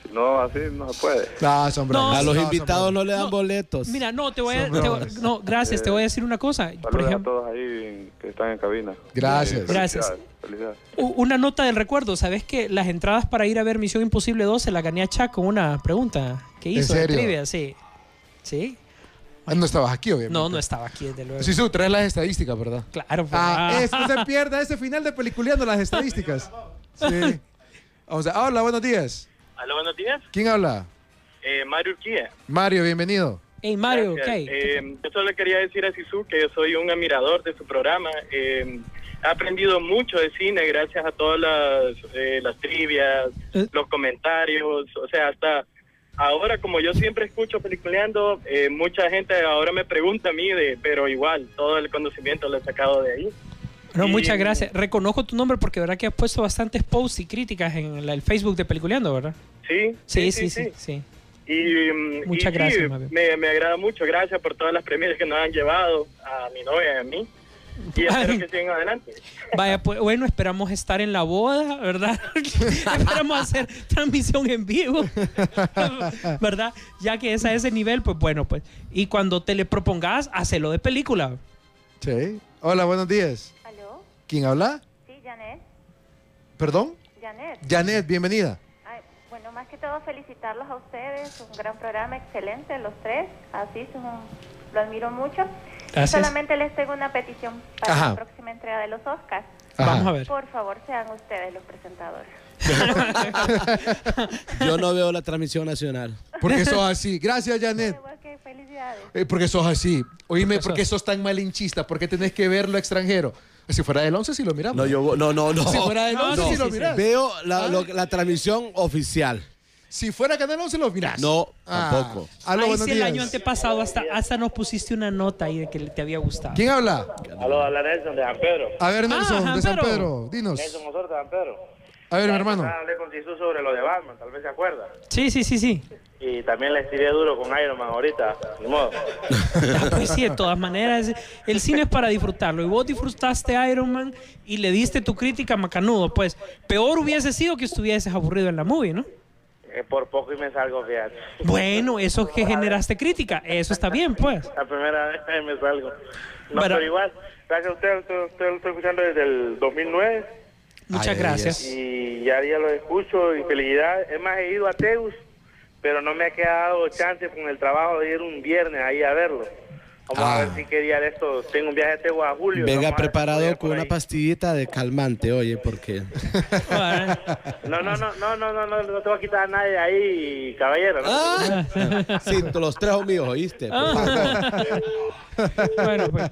si no, así no se puede. No, son bromas. a los No, son invitados no le dan boletos. Mira, no, te voy a. Te voy- no, gracias, te voy a decir una cosa. Por Saludos a ejemplo, todos ahí que están en cabina. Gracias. Eh, Gracias. felicidades, felicidades. u- una nota del recuerdo. ¿Sabes que las entradas para ir a ver Misión Imposible 2 se la gané a Chuck con una pregunta que ¿En hizo de serio? trivia? Sí. Sí. Ah, no estabas aquí, obviamente. No, no estaba aquí, desde luego. Sí, sí, traes las estadísticas, ¿verdad? Claro, pues. Ah, Ah. esto se pierda, ese final de peliculeando las estadísticas. Sí. Vamos a, hola, buenos días. Aló, buenos días. ¿Quién habla? Eh, Mario Urquía. Mario, bienvenido. Hey, Mario, Gracias. ¿qué? Eh, yo solo le quería decir a Sisu que yo soy un admirador de su programa. Eh, he aprendido mucho de cine gracias a todas las, eh, las trivias, los comentarios. O sea, hasta ahora, como yo siempre escucho peliculeando, eh, mucha gente ahora me pregunta a mí, de, pero igual, todo el conocimiento lo he sacado de ahí. No, Y- muchas gracias. Reconozco tu nombre porque verdad que has puesto bastantes posts y críticas en la- el Facebook de Peliculeando, ¿verdad? Sí, Sí, sí, sí, sí. Y, mm, Muchas y sí, gracias, bien. me, me agrada mucho. Gracias por todas las premios que nos han llevado a mi novia y a mí. Y espero que sigan adelante. Vaya, pues bueno, esperamos estar en la boda, ¿verdad? esperamos hacer transmisión en vivo, ¿verdad? Ya que es a ese nivel, pues bueno, pues. Y cuando te le propongas, hacelo de película. Sí. Hola, buenos días. ¿Aló? ¿Quién habla? Sí, Janet. ¿Perdón? Janet. Janet, bienvenida. Ay, bueno, más que todo felicitarlos a ustedes. Un gran programa, excelente, los tres. Así son, lo admiro mucho. Gracias. solamente les tengo una petición para Ajá. la próxima entrega de los Oscars. Ajá. Vamos a ver. Por favor, sean ustedes los presentadores. Yo no veo la transmisión nacional. Porque sos así. Gracias, Janet. Ok, felicidades. Eh, porque sos así. Oíme, ¿por qué sos tan malinchista? ¿Por qué tenés que ver lo extranjero? Si fuera del 11, sí lo miramos. No, yo, no, no, no. Si fuera del 11, No, sí lo mirás. Veo la, Ah. lo- la transmisión oficial. Si fuera Canal 11, lo mirás. No, Ah. tampoco. Aló, Ahí sí, el días. año antepasado hasta, hasta nos pusiste una nota ahí de que te había gustado. ¿Quién habla? Aló, habla Nelson de San Pedro. A ver, Nelson, Ah, de San Pedro. Dinos. Nelson Osorta de San Pedro. A ver, mi hermano. Hablé con Sisu sobre lo de Batman, tal vez se acuerda. Sí, sí, sí, sí. Y también les tiré duro con Iron Man ahorita, ni modo. Ah, pues sí, de todas maneras, el cine es para disfrutarlo. Y vos disfrutaste Iron Man y le diste tu crítica macanudo. Pues peor hubiese sido que estuvieses aburrido en la movie, ¿no? Eh, por poco y me salgo, fíjate. Bueno, eso que generaste crítica, eso está bien, pues. La primera vez que me salgo. No, Pero- pero, igual, gracias a usted, usted, usted lo estoy escuchando desde el 2009. Muchas Ay, gracias. Y ya día lo escucho y felicidades. Es más, he ido a Teus, pero no me ha quedado chance con el trabajo de ir un viernes ahí a verlo. Vamos a Ah. ver si qué día de esto. Tengo un viaje a julio. Venga si preparado con una pastillita de calmante, oye, porque No, no, no, no, no, no, no, no te voy a quitar a nadie ahí, caballero. ¿no? Ah. sí, los tres míos, ¿oíste? bueno, pues.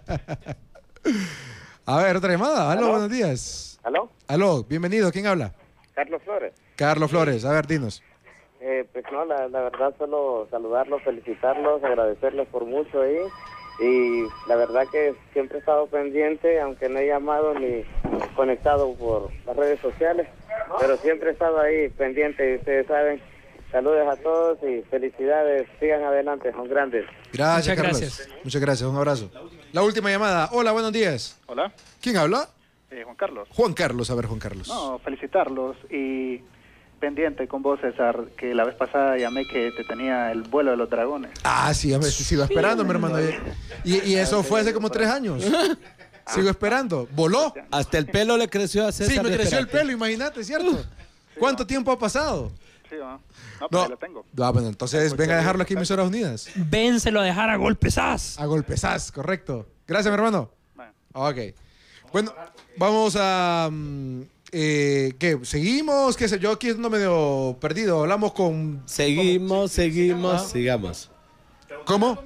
A ver, otra llamada. Aló, ¿Aló? buenos días. ¿Aló? Aló, bienvenido. ¿Quién habla? Carlos Flores. Carlos Flores, a ver, dinos. Eh, pues no, la, la verdad solo saludarlos, felicitarlos, agradecerles por mucho ahí. Y la verdad que siempre he estado pendiente, aunque no he llamado ni conectado por las redes sociales, pero siempre he estado ahí pendiente y ustedes saben. Saludos a todos y felicidades. Sigan adelante, son grandes. Gracias, Muchas Carlos. gracias. Muchas gracias, un abrazo. La última llamada. Hola, buenos días. Hola, ¿Quién habla? eh, Juan Carlos. Juan Carlos, a ver, Juan Carlos. No, felicitarlos y pendiente con vos, César, que la vez pasada llamé que te tenía el vuelo de los dragones. Ah, sí, sigo esperando, mi hermano. Y, y eso fue hace como tres años. Sigo esperando. ¿Voló? Hasta el pelo le creció a César. Sí, me creció el pelo, imagínate, ¿cierto? ¿Cuánto tiempo ha pasado? Sí, ¿no? No, pero No, ahí la tengo. Ah, bueno, entonces venga a dejarlo aquí en Emisoras Unidas. Vénselo a dejar a golpesás. A golpesás, correcto. Gracias, mi hermano. Ok. Bueno, vamos a... mm, eh, ¿Qué? ¿Seguimos? ¿Qué sé yo? Aquí ando medio perdido. Hablamos con... Seguimos, seguimos, sigamos. ¿Cómo?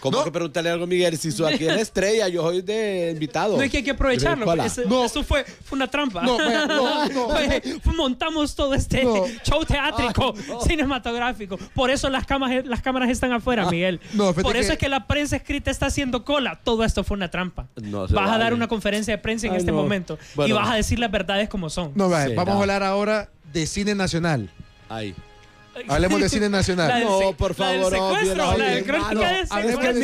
¿Cómo que preguntarle algo a Miguel? Si su aquí es la estrella, yo soy de invitado. No es que hay que aprovecharlo. Eso, eso fue, fue una trampa. No, no, no. Oye, montamos todo este show teátrico, cinematográfico. Por eso las cámaras, las cámaras están afuera, Ah, Miguel. no, Por eso que- es que la prensa escrita está haciendo cola. Todo esto fue una trampa. No vas a vale. dar una conferencia de prensa en Ay, este no. momento y Bueno. vas a decir las verdades como son. No, vaya, vamos a hablar ahora de cine nacional. Ahí. Hablemos de cine nacional. No, por favor, obvio, secuestro, no, la del bien crónica malo. del Es que secuestro.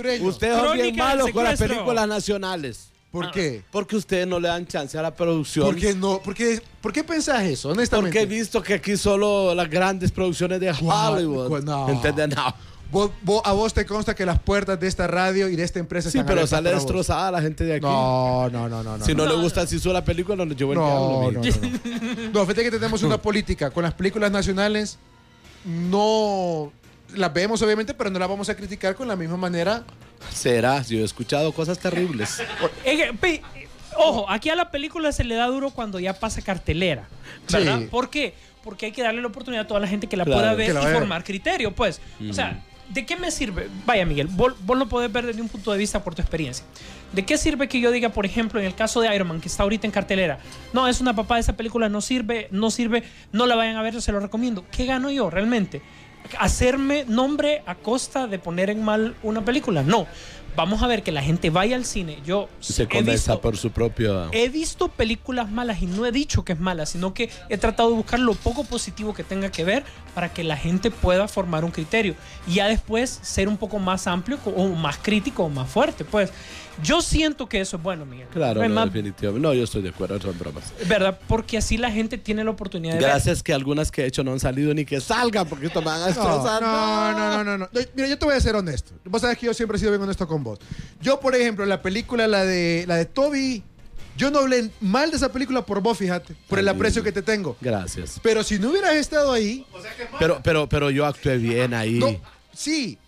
miren, ustedes son bien malos con las películas nacionales. ¿Por qué? Porque ustedes no le dan chance a la producción. ¿Por qué no? ¿Por qué, por qué pensás eso, honestamente? Porque he visto que aquí solo las grandes producciones de Hollywood. no. ¿Entienden? No. Vos- vos- a vos te consta que las puertas de esta radio y de esta empresa Sí, están pero abiertas sale destrozada la gente de aquí. No, no, no, no. no si no, no. le gusta si la película, no le llevo el No, diablo. no, no, no. No, fíjate que tenemos una política. Con las películas nacionales no las vemos obviamente, pero no las vamos a criticar con la misma manera. Será, yo he escuchado cosas terribles. Pe- ojo, aquí a la película se le da duro cuando ya pasa cartelera. ¿Verdad? Sí. ¿Por qué? Porque hay que darle la oportunidad a toda la gente que la Claro. pueda ver la y formar criterio, pues. Mm. O sea, ¿de qué me sirve? Vaya, Miguel, vos, vos lo podés ver desde un punto de vista por tu experiencia. ¿De qué sirve que yo diga, por ejemplo, en el caso de Iron Man, que está ahorita en cartelera, no, es una papada, esa película no sirve, no sirve, no la vayan a ver, se lo recomiendo. ¿Qué gano yo realmente? ¿Hacerme nombre a costa de poner en mal una película? No. Vamos a ver que la gente vaya al cine. Yo Se condensa visto, por su propio. he visto películas malas y no he dicho que es mala, sino que he tratado de buscar lo poco positivo que tenga que ver para que la gente pueda formar un criterio y ya después ser un poco más amplio o más crítico o más fuerte. Pues yo siento que eso es bueno, Miguel. Claro, Es no, más, definitivamente. No, yo estoy de acuerdo, son bromas. ¿Verdad? Porque así la gente tiene la oportunidad de ver. Gracias que algunas que he hecho no han salido ni que salgan porque esto me van a No, destrozar. no, no, no, no, no. Yo- Mira, yo te voy a ser honesto. Vos sabes que yo siempre he sido bien honesto con vos. Yo, por ejemplo, la película, la de, la de Toby, yo no hablé mal de esa película por vos, fíjate, por el aprecio que te tengo. Gracias. Pero si no hubieras estado ahí, Pero, pero, pero yo actué bien ahí. no, sí.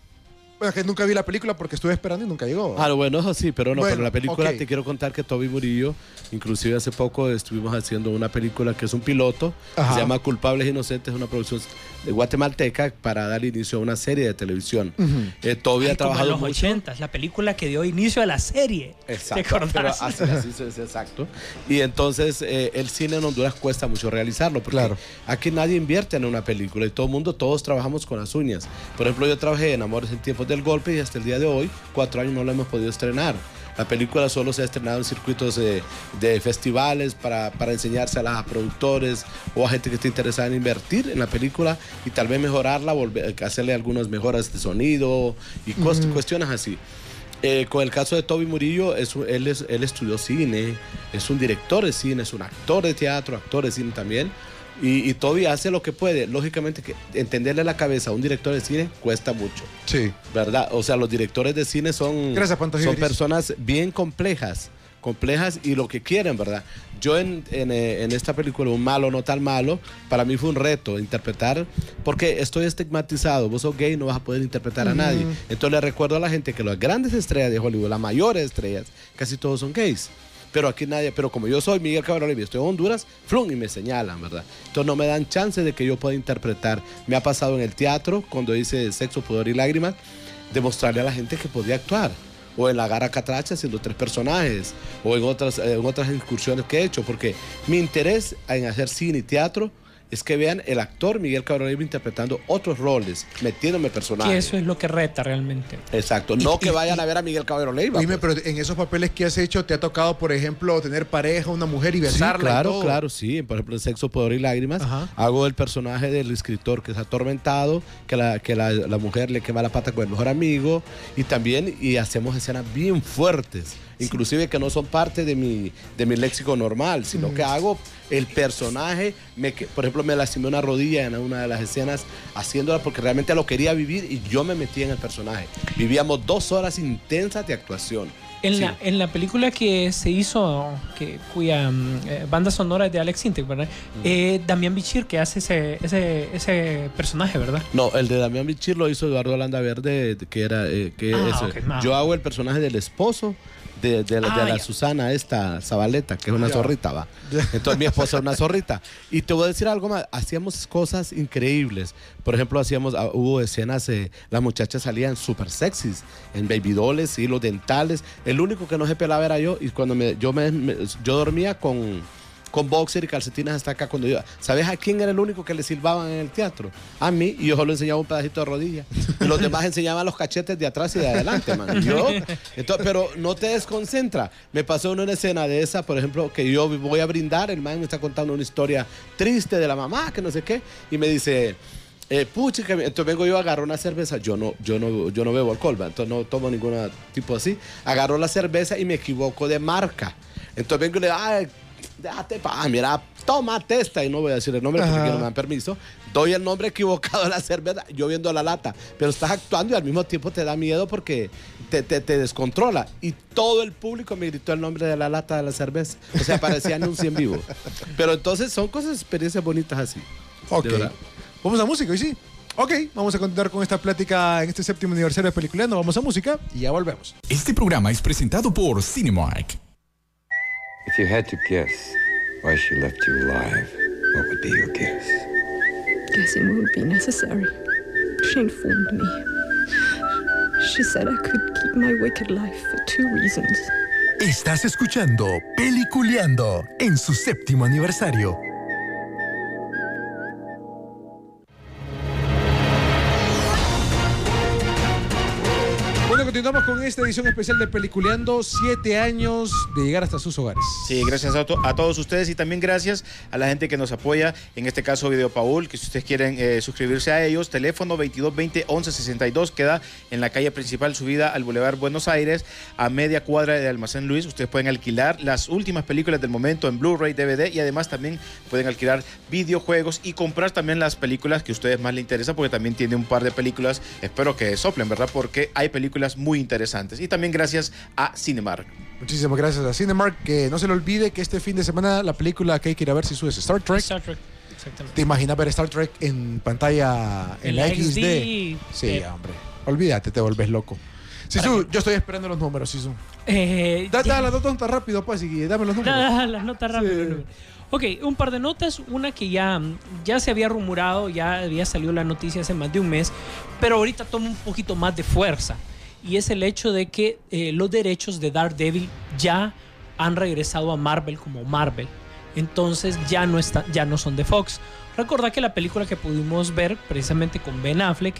Bueno, que nunca vi la película porque estuve esperando y nunca llegó. Ah, bueno, eso sí, pero no, Bueno, pero la película te quiero contar que Toby Murillo, inclusive hace poco estuvimos haciendo una película que es un piloto, que se llama Culpables Inocentes, es una producción guatemalteca para dar inicio a una serie de televisión. Eh, Ay, ha como en trabajado los mucho. 80 la película que dio inicio a la serie. ¿Te Exacto, pero así, así es, exacto. Y entonces eh, el cine en Honduras cuesta mucho realizarlo, porque Claro. aquí nadie invierte en una película y todo el mundo, todos trabajamos con las uñas. Por ejemplo, yo trabajé en Amores en tiempos del golpe y hasta el día de hoy, cuatro años no la hemos podido estrenar. La película solo se ha estrenado en circuitos de, de festivales para, para enseñarse a productores o a gente que esté interesada en invertir en la película y tal vez mejorarla, volver, hacerle algunas mejoras de sonido y cos- Ujú. cuestiones así. Eh, con el caso de Toby Murillo, es él, es- él estudió cine, es un director de cine, es un actor de teatro, actor de cine también. Y, y Toby hace lo que puede. Lógicamente, que entenderle la cabeza a un director de cine cuesta mucho. Sí. ¿Verdad? O sea, los directores de cine son, Gracias, son personas bien complejas. Complejas y lo que quieren, ¿verdad? Yo en, en, eh, en esta película, Un malo, no tan malo, para mí fue un reto interpretar, porque estoy estigmatizado. Vos sos gay, no vas a poder interpretar a nadie. Entonces le recuerdo a la gente que las grandes estrellas de Hollywood, las mayores estrellas, casi todos son gays. Pero aquí nadie, pero como yo soy Miguel Cabral y estoy en Honduras, flum, y me señalan, ¿verdad? Entonces no me dan chance de que yo pueda interpretar. Me ha pasado en el teatro, cuando hice Sexo, Pudor y Lágrimas, demostrarle a la gente que podía actuar. o en La Gara Catracha haciendo tres personajes, o en otras, eh, en otras incursiones que he hecho, porque mi interés en hacer cine y teatro es que vean el actor Miguel Cabrera Leiva interpretando otros roles, metiéndome Que personajes. eso es lo que reta realmente. Exacto, no que vayan a ver a Miguel Cabrera Leiva. Dime, pues. pero en esos papeles que has hecho, ¿te ha tocado, por ejemplo, tener pareja, una mujer y Sí, besarla? y claro, todo? claro, sí. Por ejemplo, en Sexo, Poder y Lágrimas, hago el personaje del escritor que es atormentado, que, la, que la, la mujer le quema la pata con el mejor amigo, y también y hacemos escenas bien fuertes, inclusive que no son parte de mi, de mi léxico normal, sino que hago el personaje, me, por ejemplo, me lastimé una rodilla en una de las escenas haciéndola porque realmente lo quería vivir y yo me metí en el personaje. Vivíamos dos horas intensas de actuación. En, Sí. la, en la película que se hizo, que, cuya mm, eh, banda sonora es de Alex Sintek, ¿verdad? Eh, Damián Bichir, que hace ese, ese, ese personaje, ¿verdad? No, el de Damián Bichir lo hizo Eduardo Landaverde, que era eh, que Ah, es, ok, no. yo hago el personaje del esposo de, de la, de Ah, la. Susana, esta Zabaleta, que es una Ya. zorrita, va. Entonces mi esposa es una zorrita. Y te voy a decir algo más, hacíamos cosas increíbles. Por ejemplo, hacíamos, ah, hubo escenas, eh, las muchachas salían súper sexys, en baby dolls, hilos dentales. El único que no se pelaba era yo, y cuando me, yo, me, me- yo dormía con con boxer y calcetines hasta acá cuando yo. ¿Sabes a quién era el único que le silbaban en el teatro? A mí, y yo solo enseñaba un pedacito de rodilla. Los demás enseñaban los cachetes de atrás y de adelante, man. Yo, entonces, pero no te desconcentra. Me pasó una escena de esa, por ejemplo, que yo voy a brindar, el man me está contando una historia triste de la mamá, que no sé qué, y me dice. Eh, pucha, que entonces vengo yo, agarro una cerveza, yo no, yo no, yo no bebo alcohol, ¿va? entonces no tomo ningún tipo así. Agarro la cerveza y me equivoco de marca. Entonces vengo y le digo, ay, déjate pa, mira, tómate esta, y no voy a decir el nombre porque no me dan permiso. Doy el nombre equivocado a la cerveza, yo viendo la lata, pero estás actuando y al mismo tiempo te da miedo porque te, te, te descontrola. Y todo el público me gritó el nombre de la lata de la cerveza. O sea, parecía anuncio en vivo. Pero entonces son cosas, experiencias bonitas así. Ok. De. Vamos a música, hoy sí. Ok, vamos a continuar con esta plática en este séptimo aniversario de Peliculeando. Vamos a música y ya volvemos. Este programa es presentado por Cinemark. If you had to guess why she left you alive, what would be your guess? Guessing would be necessary. She informed me. She said I could keep my wicked life for two reasons. Estás escuchando Peliculeando en su séptimo aniversario. Continuamos con esta edición especial de Peliculeando. Siete años de llegar hasta sus hogares. Sí, gracias a, to- a todos ustedes y también gracias a la gente que nos apoya, en este caso Video Paul, que si ustedes quieren eh, suscribirse a ellos, teléfono 2220-1162, queda en la calle principal subida al Boulevard Buenos Aires, a media cuadra de Almacén Luis. Ustedes pueden alquilar las últimas películas del momento en Blu-ray, DVD y además también pueden alquilar videojuegos y comprar también las películas que a ustedes más les interesa, porque también tiene un par de películas, espero que soplen, ¿verdad? Porque hay películas muy interesantes. Y también gracias a Cinemark. Muchísimas gracias a Cinemark. Que no se le olvide que este fin de semana la película que hay que ir a ver si subes Star Trek. Star Trek, exactamente. ¿Te imaginas ver Star Trek en pantalla en, En la la XD? XD, Sí, eh. hombre. Olvídate, te volves loco. Sisu, yo estoy esperando los números, Sisu. Eh, Da, da las dos notas rápido, pues, y dame los números. Da- da las notas rápido. Ok, un par de notas. Una que ya, ya se había rumorado, ya había salido la noticia hace más de un mes, pero ahorita toma un poquito más de fuerza. Y es el hecho de que eh, los derechos de Daredevil ya han regresado a Marvel como Marvel. Entonces ya no, está, ya no son de Fox. Recordad que la película que pudimos ver precisamente con Ben Affleck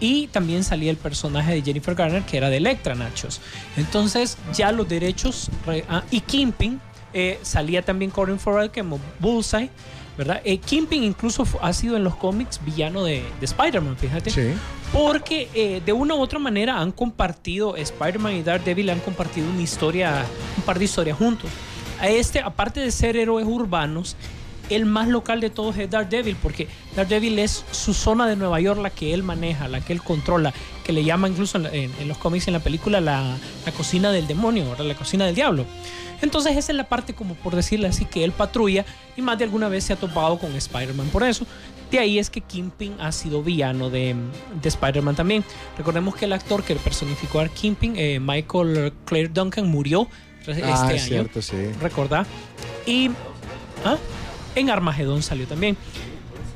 y también salía el personaje de Jennifer Garner que era de Electra Nachos. Entonces ya los derechos re- ah, y Kimping eh, salía también Colin Farrell como Bullseye, ¿verdad? Eh, Kimping incluso ha sido en los cómics villano de, de Spider-Man, fíjate. Sí. Porque eh, de una u otra manera han compartido, Spider-Man y Daredevil han compartido una historia, un par de historias juntos. A este, aparte de ser héroes urbanos, el más local de todos es Daredevil, porque Daredevil es su zona de Nueva York, la que él maneja, la que él controla, que le llama incluso en, la- en- en los cómics, en la película, la, la cocina del demonio, ¿verdad? la cocina del diablo. Entonces esa es la parte, como por decirle así, que él patrulla y más de alguna vez se ha topado con Spider-Man. Por eso, de ahí es que Kingpin ha sido villano de, de Spider-Man también. Recordemos que el actor que personificó a Kingpin, eh, Michael Claire Duncan, murió este Ah, año. es cierto, sí. ¿Recordá? Y ¿ah? En Armagedón salió también.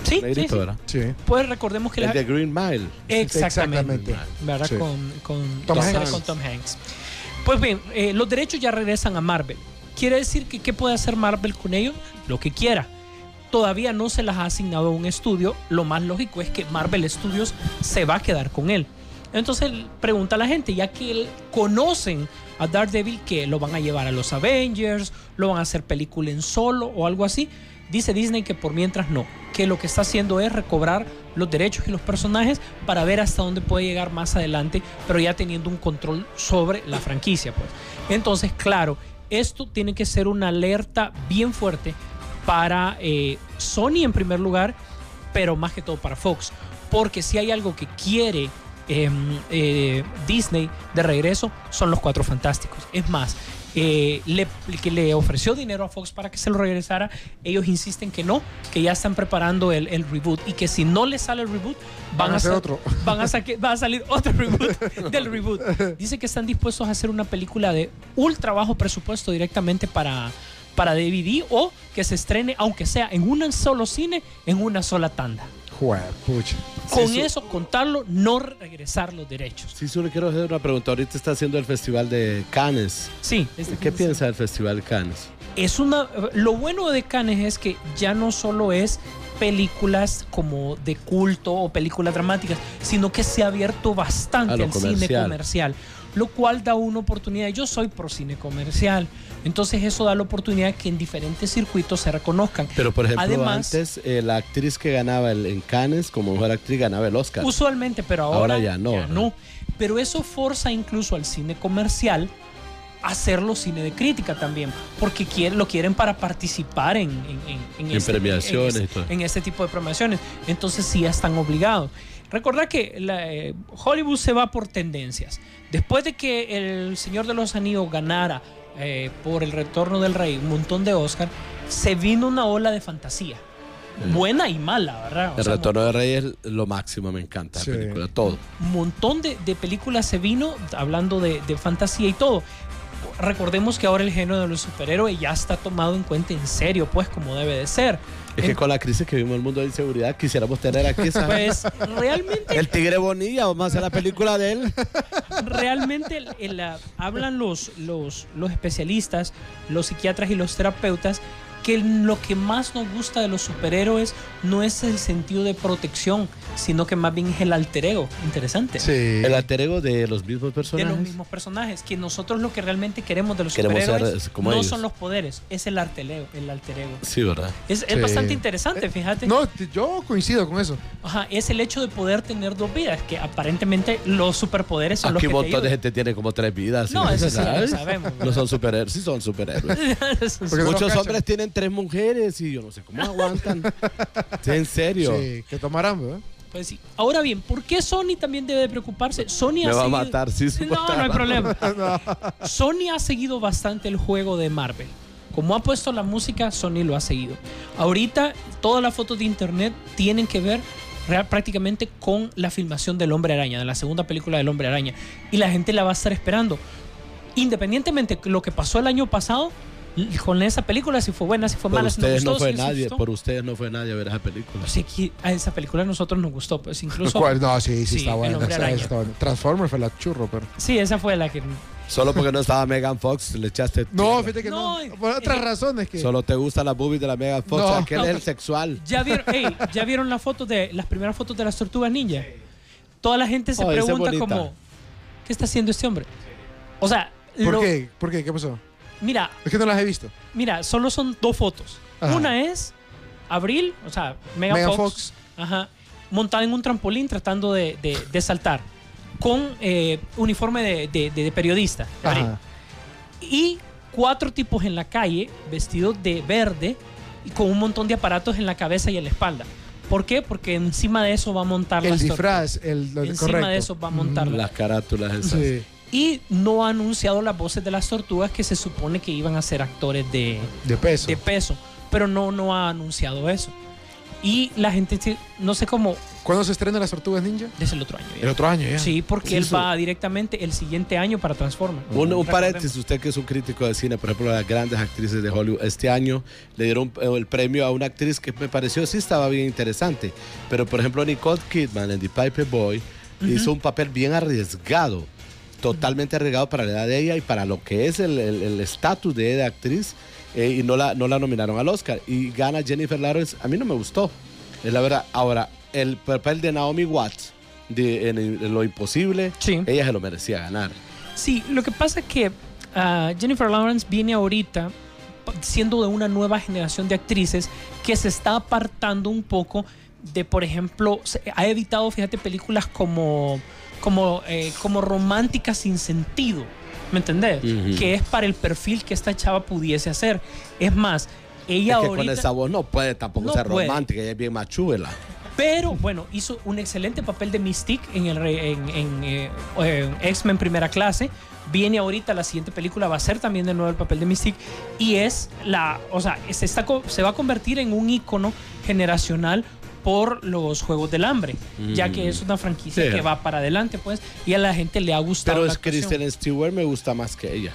Sí, sí, sí. Sí. Pues recordemos que El la- de Green Mile. Exactamente. Exactamente. ¿Verdad? Sí. Con, con Tom con- Hanks. con Tom Hanks. Pues bien, eh, los derechos ya regresan a Marvel. Quiere decir que ¿qué puede hacer Marvel con ellos? Lo que quiera. Todavía no se las ha asignado a un estudio. Lo más lógico es que Marvel Studios se va a quedar con él. Entonces él pregunta a la gente, ya que él- conocen a Daredevil, que lo van a llevar a los Avengers, lo van a hacer película en solo o algo así. Dice Disney que por mientras no, que lo que está haciendo es recobrar los derechos y los personajes para ver hasta dónde puede llegar más adelante, pero ya teniendo un control sobre la franquicia, pues. Entonces, claro, esto tiene que ser una alerta bien fuerte para eh, Sony en primer lugar, pero más que todo para Fox, porque si hay algo que quiere em, eh, Disney de regreso son los Cuatro Fantásticos. Es más, eh, le, que le ofreció dinero a Fox para que se lo regresara, ellos insisten que no, que ya están preparando el, el reboot y que si no le sale el reboot, van, Van a hacer otro. Van a, va a salir otro reboot del reboot. Dice que están dispuestos a hacer una película de ultra bajo presupuesto directamente para, para DVD o que se estrene, aunque sea en un solo cine, en una sola tanda. Juepucha. Con eso, contarlo, no regresar los derechos. Sí, solo quiero hacer una pregunta. Ahorita está haciendo el Festival de Cannes. Sí. ¿Qué piensa del Festival de Cannes? Es una, lo bueno de Cannes es que ya no solo es películas como de culto o películas dramáticas, sino que se ha abierto bastante al cine comercial. comercial, lo cual da una oportunidad. Yo soy pro cine comercial, entonces eso da la oportunidad que en diferentes circuitos se reconozcan. Pero por ejemplo, Además, antes eh, la actriz que ganaba el, en Cannes como mejor actriz ganaba el Oscar. Usualmente, pero ahora, Ahora ya no, no. Pero eso forza incluso al cine comercial a hacerlo cine de crítica también, porque lo quieren para participar en, en, en- en En premiaciones en este tipo de premiaciones. Entonces sí ya están obligados. Recordad que la, eh, Hollywood se va por tendencias. Después de que El Señor de los Anillos ganara eh, por El Retorno del Rey un montón de Oscar, se vino una ola de fantasía. Buena y mala, ¿verdad? O El sea, Retorno de Rey es lo máximo, me encanta Sí. la película, todo. un montón de, de películas se vino hablando de, de fantasía y todo. Recordemos que ahora el género de los superhéroes ya está tomado en cuenta en serio, pues como debe de ser. Es que con la crisis que vimos en el mundo de inseguridad quisiéramos tener aquí ¿sabes? Pues realmente, el Tigre Bonilla, vamos a hacer la película de él. realmente el- el, ah, hablan los, los, los especialistas, los psiquiatras y los terapeutas que lo que más nos gusta de los superhéroes no es el sentido de protección, sino que más bien es el alter ego. Interesante. El alter ego de los mismos de personajes. los mismos personajes. Que nosotros lo que realmente queremos de los Queremos superhéroes eh, como no ellos. son los poderes, es el alter ego. El alter ego. Sí, ¿verdad? Es, es Sí. bastante interesante, fíjate. No, yo coincido con eso. Ajá, es el hecho de poder tener dos vidas, que aparentemente los superpoderes son Aquí los un que te montón de gente tiene como tres vidas. No, eso sí, lo sabemos. No son superhéroes, sí son superhéroes. Muchos hombres tienen tres mujeres y yo no sé cómo aguantan. Sí, en serio. Sí, que tomarán, ¿verdad? Pues sí. Ahora bien, ¿por qué Sony también debe de preocuparse? Sony Me ha va a seguido- matar, sí, No, no hay problema. Sony ha seguido bastante el juego de Marvel. Como ha puesto la música, Sony lo ha seguido. Ahorita, todas las fotos de internet tienen que ver real- prácticamente con la filmación del Hombre Araña, de la segunda película del Hombre Araña. Y la gente la va a estar esperando. Independientemente de lo que pasó el año pasado, con esa película, si fue buena, si fue Por mala, si nos ustedes no fue si nadie, gustó. por ustedes no fue nadie a ver esa película. Pues sí, a esa película a nosotros nos gustó, pues incluso. ¿Cuál? No, sí, sí, está bueno. Transformers fue la churro, pero. Sí, esa fue la que. Solo porque no estaba Megan Fox, le echaste. No, fíjate que no. Por otras razones que. Solo te gustan las boobies de la Megan Fox, No. aquel No, es el sexual. ¿Ya vieron, ¿ya vieron las fotos de las primeras fotos de las tortugas ninja? Toda la gente se Oh, pregunta como ¿qué está haciendo este hombre? O sea, ¿Por lo- qué? ¿Por qué? ¿Qué pasó? Mira, Es que no las he visto. mira, solo son dos fotos. Ajá. Una es Abril, o sea, Megan Fox, Fox. ajá, montada en un trampolín tratando de, de- de saltar con eh, uniforme de, de- de periodista. Ajá. y cuatro tipos en la calle vestidos de verde y con un montón de aparatos en la cabeza y en la espalda. ¿Por qué? Porque encima de eso va a montar El las disfraz, el, Encima correcto. de eso va a montar la- Las carátulas esas. Sí. Y no ha anunciado las voces de las tortugas que se supone que iban a ser actores de, De peso. de peso. Pero no, no ha anunciado eso. Y la gente, no sé cómo, ¿Cuándo se estrena las tortugas ninja? desde el otro año. ya. El otro año ya. Sí, porque él eso. va directamente el siguiente año para Transformers. Un, un paréntesis, usted que es un crítico de cine, por ejemplo, las grandes actrices de Hollywood, este año le dieron eh, el premio a una actriz que me pareció sí estaba bien interesante, pero por ejemplo Nicole Kidman en The Piper Boy hizo un papel bien arriesgado. Totalmente arriesgado para la edad de ella y para lo que es el estatus de ella de actriz. eh, y no la, no la nominaron al Oscar. Y gana Jennifer Lawrence. A mí no me gustó. Es la verdad. Ahora, el papel de Naomi Watts de, en, en Lo Imposible, ella se lo merecía ganar. Sí, lo que pasa es que ah, Jennifer Lawrence viene ahorita siendo de una nueva generación de actrices que se está apartando un poco de, por ejemplo, ha evitado, fíjate, películas como, como, eh, como románticas sin sentido. ¿Me entendés? Que es para el perfil que esta chava pudiese hacer. Es más, ella es que ahorita... con esa voz no puede tampoco No ser puede. romántica, ella es bien machúbela. Pero bueno, hizo un excelente papel de Mystique en, el, re- en, en, eh, X-Men Primera Clase. Viene ahorita la siguiente película, va a ser también de nuevo el papel de Mystique. Y es la, o sea, se, está, se va a convertir en un ícono generacional por los Juegos del Hambre, ya que Mm. es una franquicia Sí. que va para adelante, pues, y a la gente le ha gustado. Pero la es. Kristen Stewart me gusta más que ella.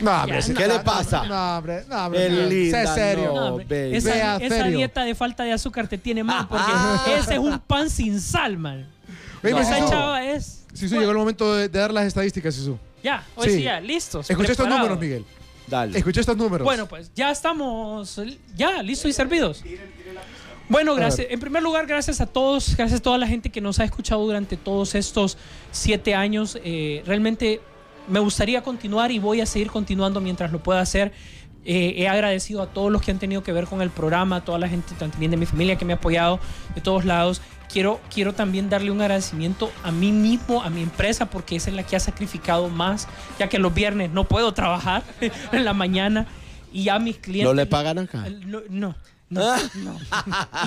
No, hombre, Ya, sí, no, ¿Qué no, le pasa? No, hombre, no, hombre. Es no. Sé serio. no, hombre, esa, Vea, esa serio. dieta de falta de azúcar te tiene mal, porque Ah. ese es un pan sin sal, man. Esa chava es. Sisu, llegó el momento de, de dar las estadísticas, Sisu. Ya, hoy Sí. sí, ya, listos. Escuché estos números, Miguel. Dale. Escuché estos números. Bueno, pues ya estamos, ya, listos y servidos. Bueno, gracias. En primer lugar, gracias a todos, gracias a toda la gente que nos ha escuchado durante todos estos siete años. Eh, realmente me gustaría continuar y voy a seguir continuando mientras lo pueda hacer. Eh, he agradecido a todos los que han tenido que ver con el programa, a toda la gente también de mi familia que me ha apoyado de todos lados. Quiero, quiero también darle un agradecimiento a mí mismo, a mi empresa, porque esa es la que ha sacrificado más, ya que los viernes no puedo trabajar en la mañana. Y a mis clientes. ¿No le pagan acá? No, no, no, no.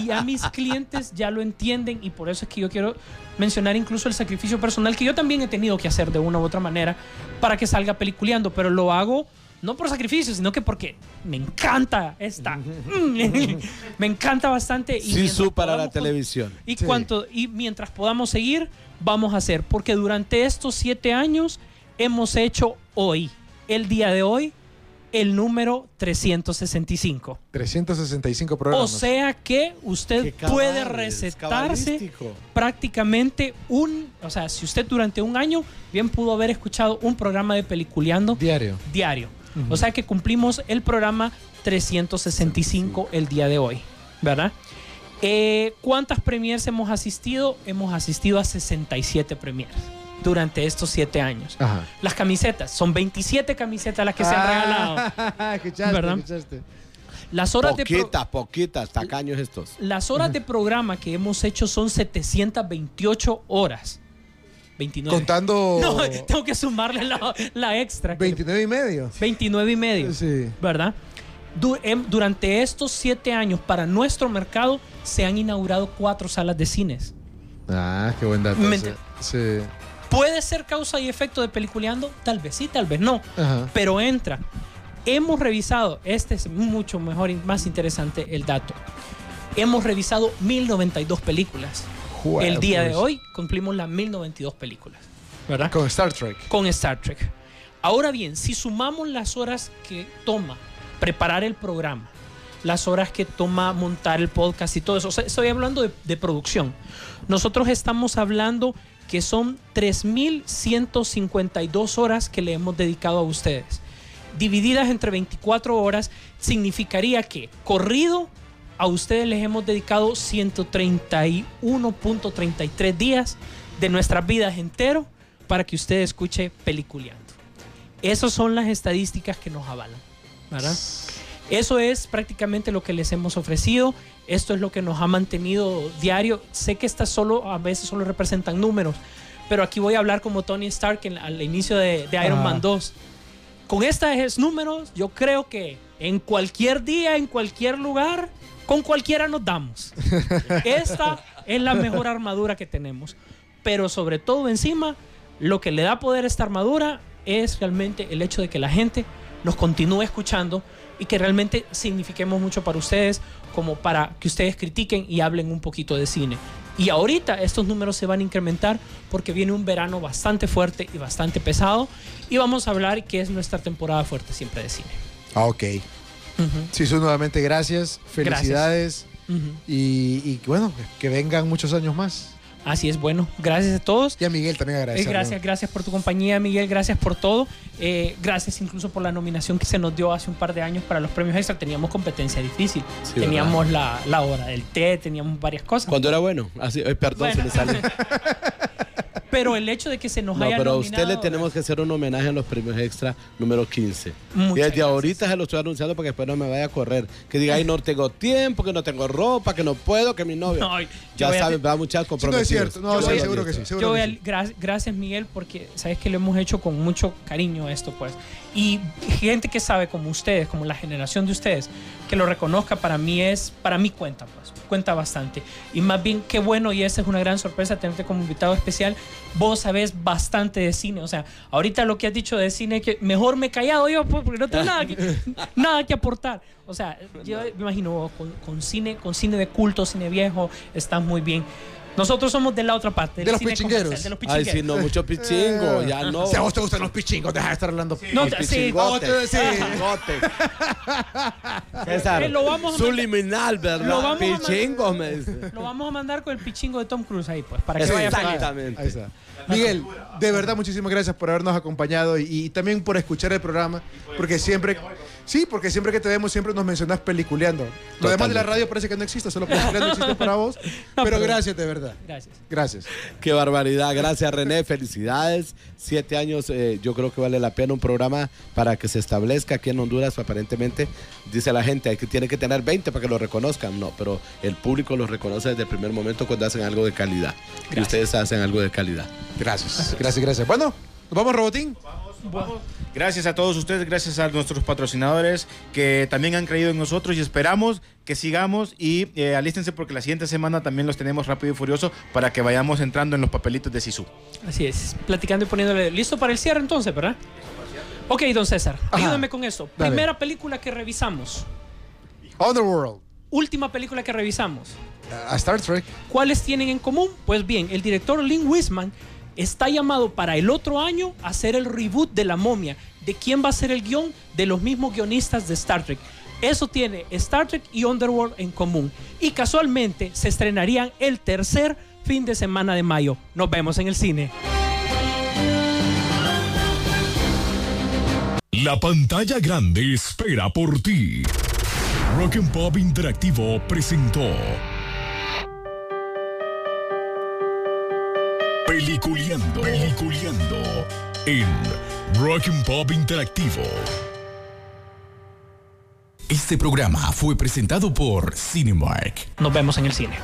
Y a mis clientes ya lo entienden y por eso es que yo quiero mencionar incluso el sacrificio personal que yo también he tenido que hacer de una u otra manera para que salga peliculeando, pero lo hago no por sacrificio, sino que porque me encanta esta. me encanta bastante. Y Sí, para la televisión. y, cuanto, y mientras podamos seguir, vamos a hacer. Porque durante estos siete años hemos hecho hoy, el día de hoy, el número 365. 365 O programas. sea que usted puede recetarse prácticamente un, o sea, si usted durante un año bien pudo haber escuchado un programa de peliculeando diario. diario. O sea que cumplimos el programa 365 el día de hoy, ¿verdad? Eh, ¿Cuántas premiers hemos asistido? Hemos asistido a 67 premiers durante estos siete años. Ajá. Las camisetas, son 27 camisetas las que se han regalado. escuchaste, ¿Verdad? escuchaste. Las horas de pro- Poquitas, poquitas, tacaños estos. las horas de programa que hemos hecho son 728 horas. 29. Contando No, tengo que sumarle la, la extra. que- 29 y medio. 29 y medio. Sí. ¿Verdad? Du- em- durante estos siete años, para nuestro mercado, se han inaugurado cuatro salas de cines. Ah, qué buen dato. Sí. ¿Puede ser causa y efecto de peliculeando? Tal vez sí, tal vez no. Ajá. Pero entra. Hemos revisado, este es mucho mejor y más interesante el dato. Hemos revisado 1092 películas. El día de pues. hoy cumplimos las 1092 películas. ¿Verdad? Con Star Trek. con Star Trek. Ahora bien, si sumamos las horas que toma preparar el programa, las horas que toma montar el podcast y todo eso, o sea, estoy hablando de, de producción. Nosotros estamos hablando que son 3.152 horas que le hemos dedicado a ustedes. Divididas entre 24 horas, significaría que corrido a ustedes les hemos dedicado 131.33 días de nuestras vidas entero para que usted escuche peliculeando. Esas son las estadísticas que nos avalan, ¿verdad? Eso es prácticamente lo que les hemos ofrecido. Esto es lo que nos ha mantenido diario. Sé que estas solo a veces solo representan números, pero aquí voy a hablar como Tony Stark en- al inicio de, de Iron. Man 2. Con estos números, yo creo que en cualquier día, en cualquier lugar, con cualquiera nos damos. Esta es la mejor armadura que tenemos. Pero sobre todo encima, lo que le da poder a esta armadura es realmente el hecho de que la gente nos continúe escuchando y que realmente signifiquemos mucho para ustedes como para que ustedes critiquen y hablen un poquito de cine. Y ahorita estos números se van a incrementar porque viene un verano bastante fuerte y bastante pesado y vamos a hablar que es nuestra temporada fuerte siempre de cine. Ah, ok. Sisu, nuevamente gracias. Felicidades. Y bueno, que vengan muchos años más. Así es, bueno, gracias a todos. Y a Miguel también Eh, agradecer. gracias, gracias por tu compañía, Miguel. Gracias por todo. Eh, gracias incluso por la nominación que se nos dio hace un par de años para los premios extra. Teníamos competencia difícil. Sí, teníamos la, la hora del té, teníamos varias cosas. Cuando era bueno. Así, ay, perdón, Bueno. se me sale. Pero el hecho de que se nos No, haya pero a usted le tenemos que hacer un homenaje en los premios extra número 15. Muchas y desde ahorita se lo estoy anunciando para que después no me vaya a correr. Que diga, ay, no tengo tiempo, que no tengo ropa, que no puedo, que mi novio. No, ya voy a- saben, va muchas comprometidos. cierto. No, Yo sí, voy a- seguro que sí. seguro Yo voy que a- sí. gra- gracias Miguel porque sabes que lo hemos hecho con mucho cariño esto pues y gente que sabe como ustedes como la generación de ustedes que lo reconozca para mí es para mí cuenta pues cuenta bastante. Y más bien qué bueno y esa es una gran sorpresa tenerte como invitado especial. Vos sabés bastante de cine o sea ahorita lo que has dicho de cine que mejor me he callado yo pues, porque no tengo nada que, nada que aportar. O sea yo me imagino con, con cine con cine de culto cine viejo estás muy bien nosotros somos de la otra parte. De los cine pichingueros. De los Ay, pichingueros. sí, no, mucho pichingo, ya no. Si a vos te gustan los pichingos, deja de estar hablando. Sí, no, sí. César, Eh, lo vamos a subliminal, ¿verdad? Lo vamos a Pichingo, me dice. Lo vamos a mandar con el pichingo de Tom Cruise ahí, pues, para que vaya Exactamente. Ahí está. Miguel, de verdad muchísimas gracias por habernos acompañado y, y también por escuchar el programa, porque siempre, sí, porque siempre que te vemos siempre nos mencionas peliculeando. Lo demás de la radio parece que no existe, solo peliculeando existe para vos, pero pero- gracias de verdad. Gracias. Gracias. Qué barbaridad. Gracias, René. Felicidades. Siete años, eh, yo creo que vale la pena un programa para que se establezca aquí en Honduras. Aparentemente, dice la gente, hay que, tiene que tener 20 para que lo reconozcan. No, pero el público lo reconoce desde el primer momento cuando hacen algo de calidad. Y ustedes hacen algo de calidad. Gracias. Gracias, gracias. Bueno, nos vamos, Robotín. Gracias a todos ustedes, gracias a nuestros patrocinadores que también han creído en nosotros y esperamos que sigamos y eh, alístense porque la siguiente semana también los tenemos rápido y furioso para que vayamos entrando en los papelitos de Sisu. Así es. Platicando y poniéndole. ¿Listo para el cierre entonces, verdad? Ok, don César, Ajá. ayúdame con eso. Dale. Primera película que revisamos. Underworld. Última película que revisamos. A Star Trek. ¿Cuáles tienen en común? Pues bien, el director Lynn Wisman está llamado para el otro año a hacer el reboot de La Momia. ¿De quién va a ser el guion? De los mismos guionistas de Star Trek. Eso tiene Star Trek y Underworld en común. Y casualmente se estrenarían el tercer fin de semana de mayo. Nos vemos en el cine. La pantalla grande espera por ti. Rock and Pop Interactivo presentó Peliculeando, Peliculeando en Rock and Pop Interactivo. Este programa fue presentado por Cinemark. Nos vemos en el cine.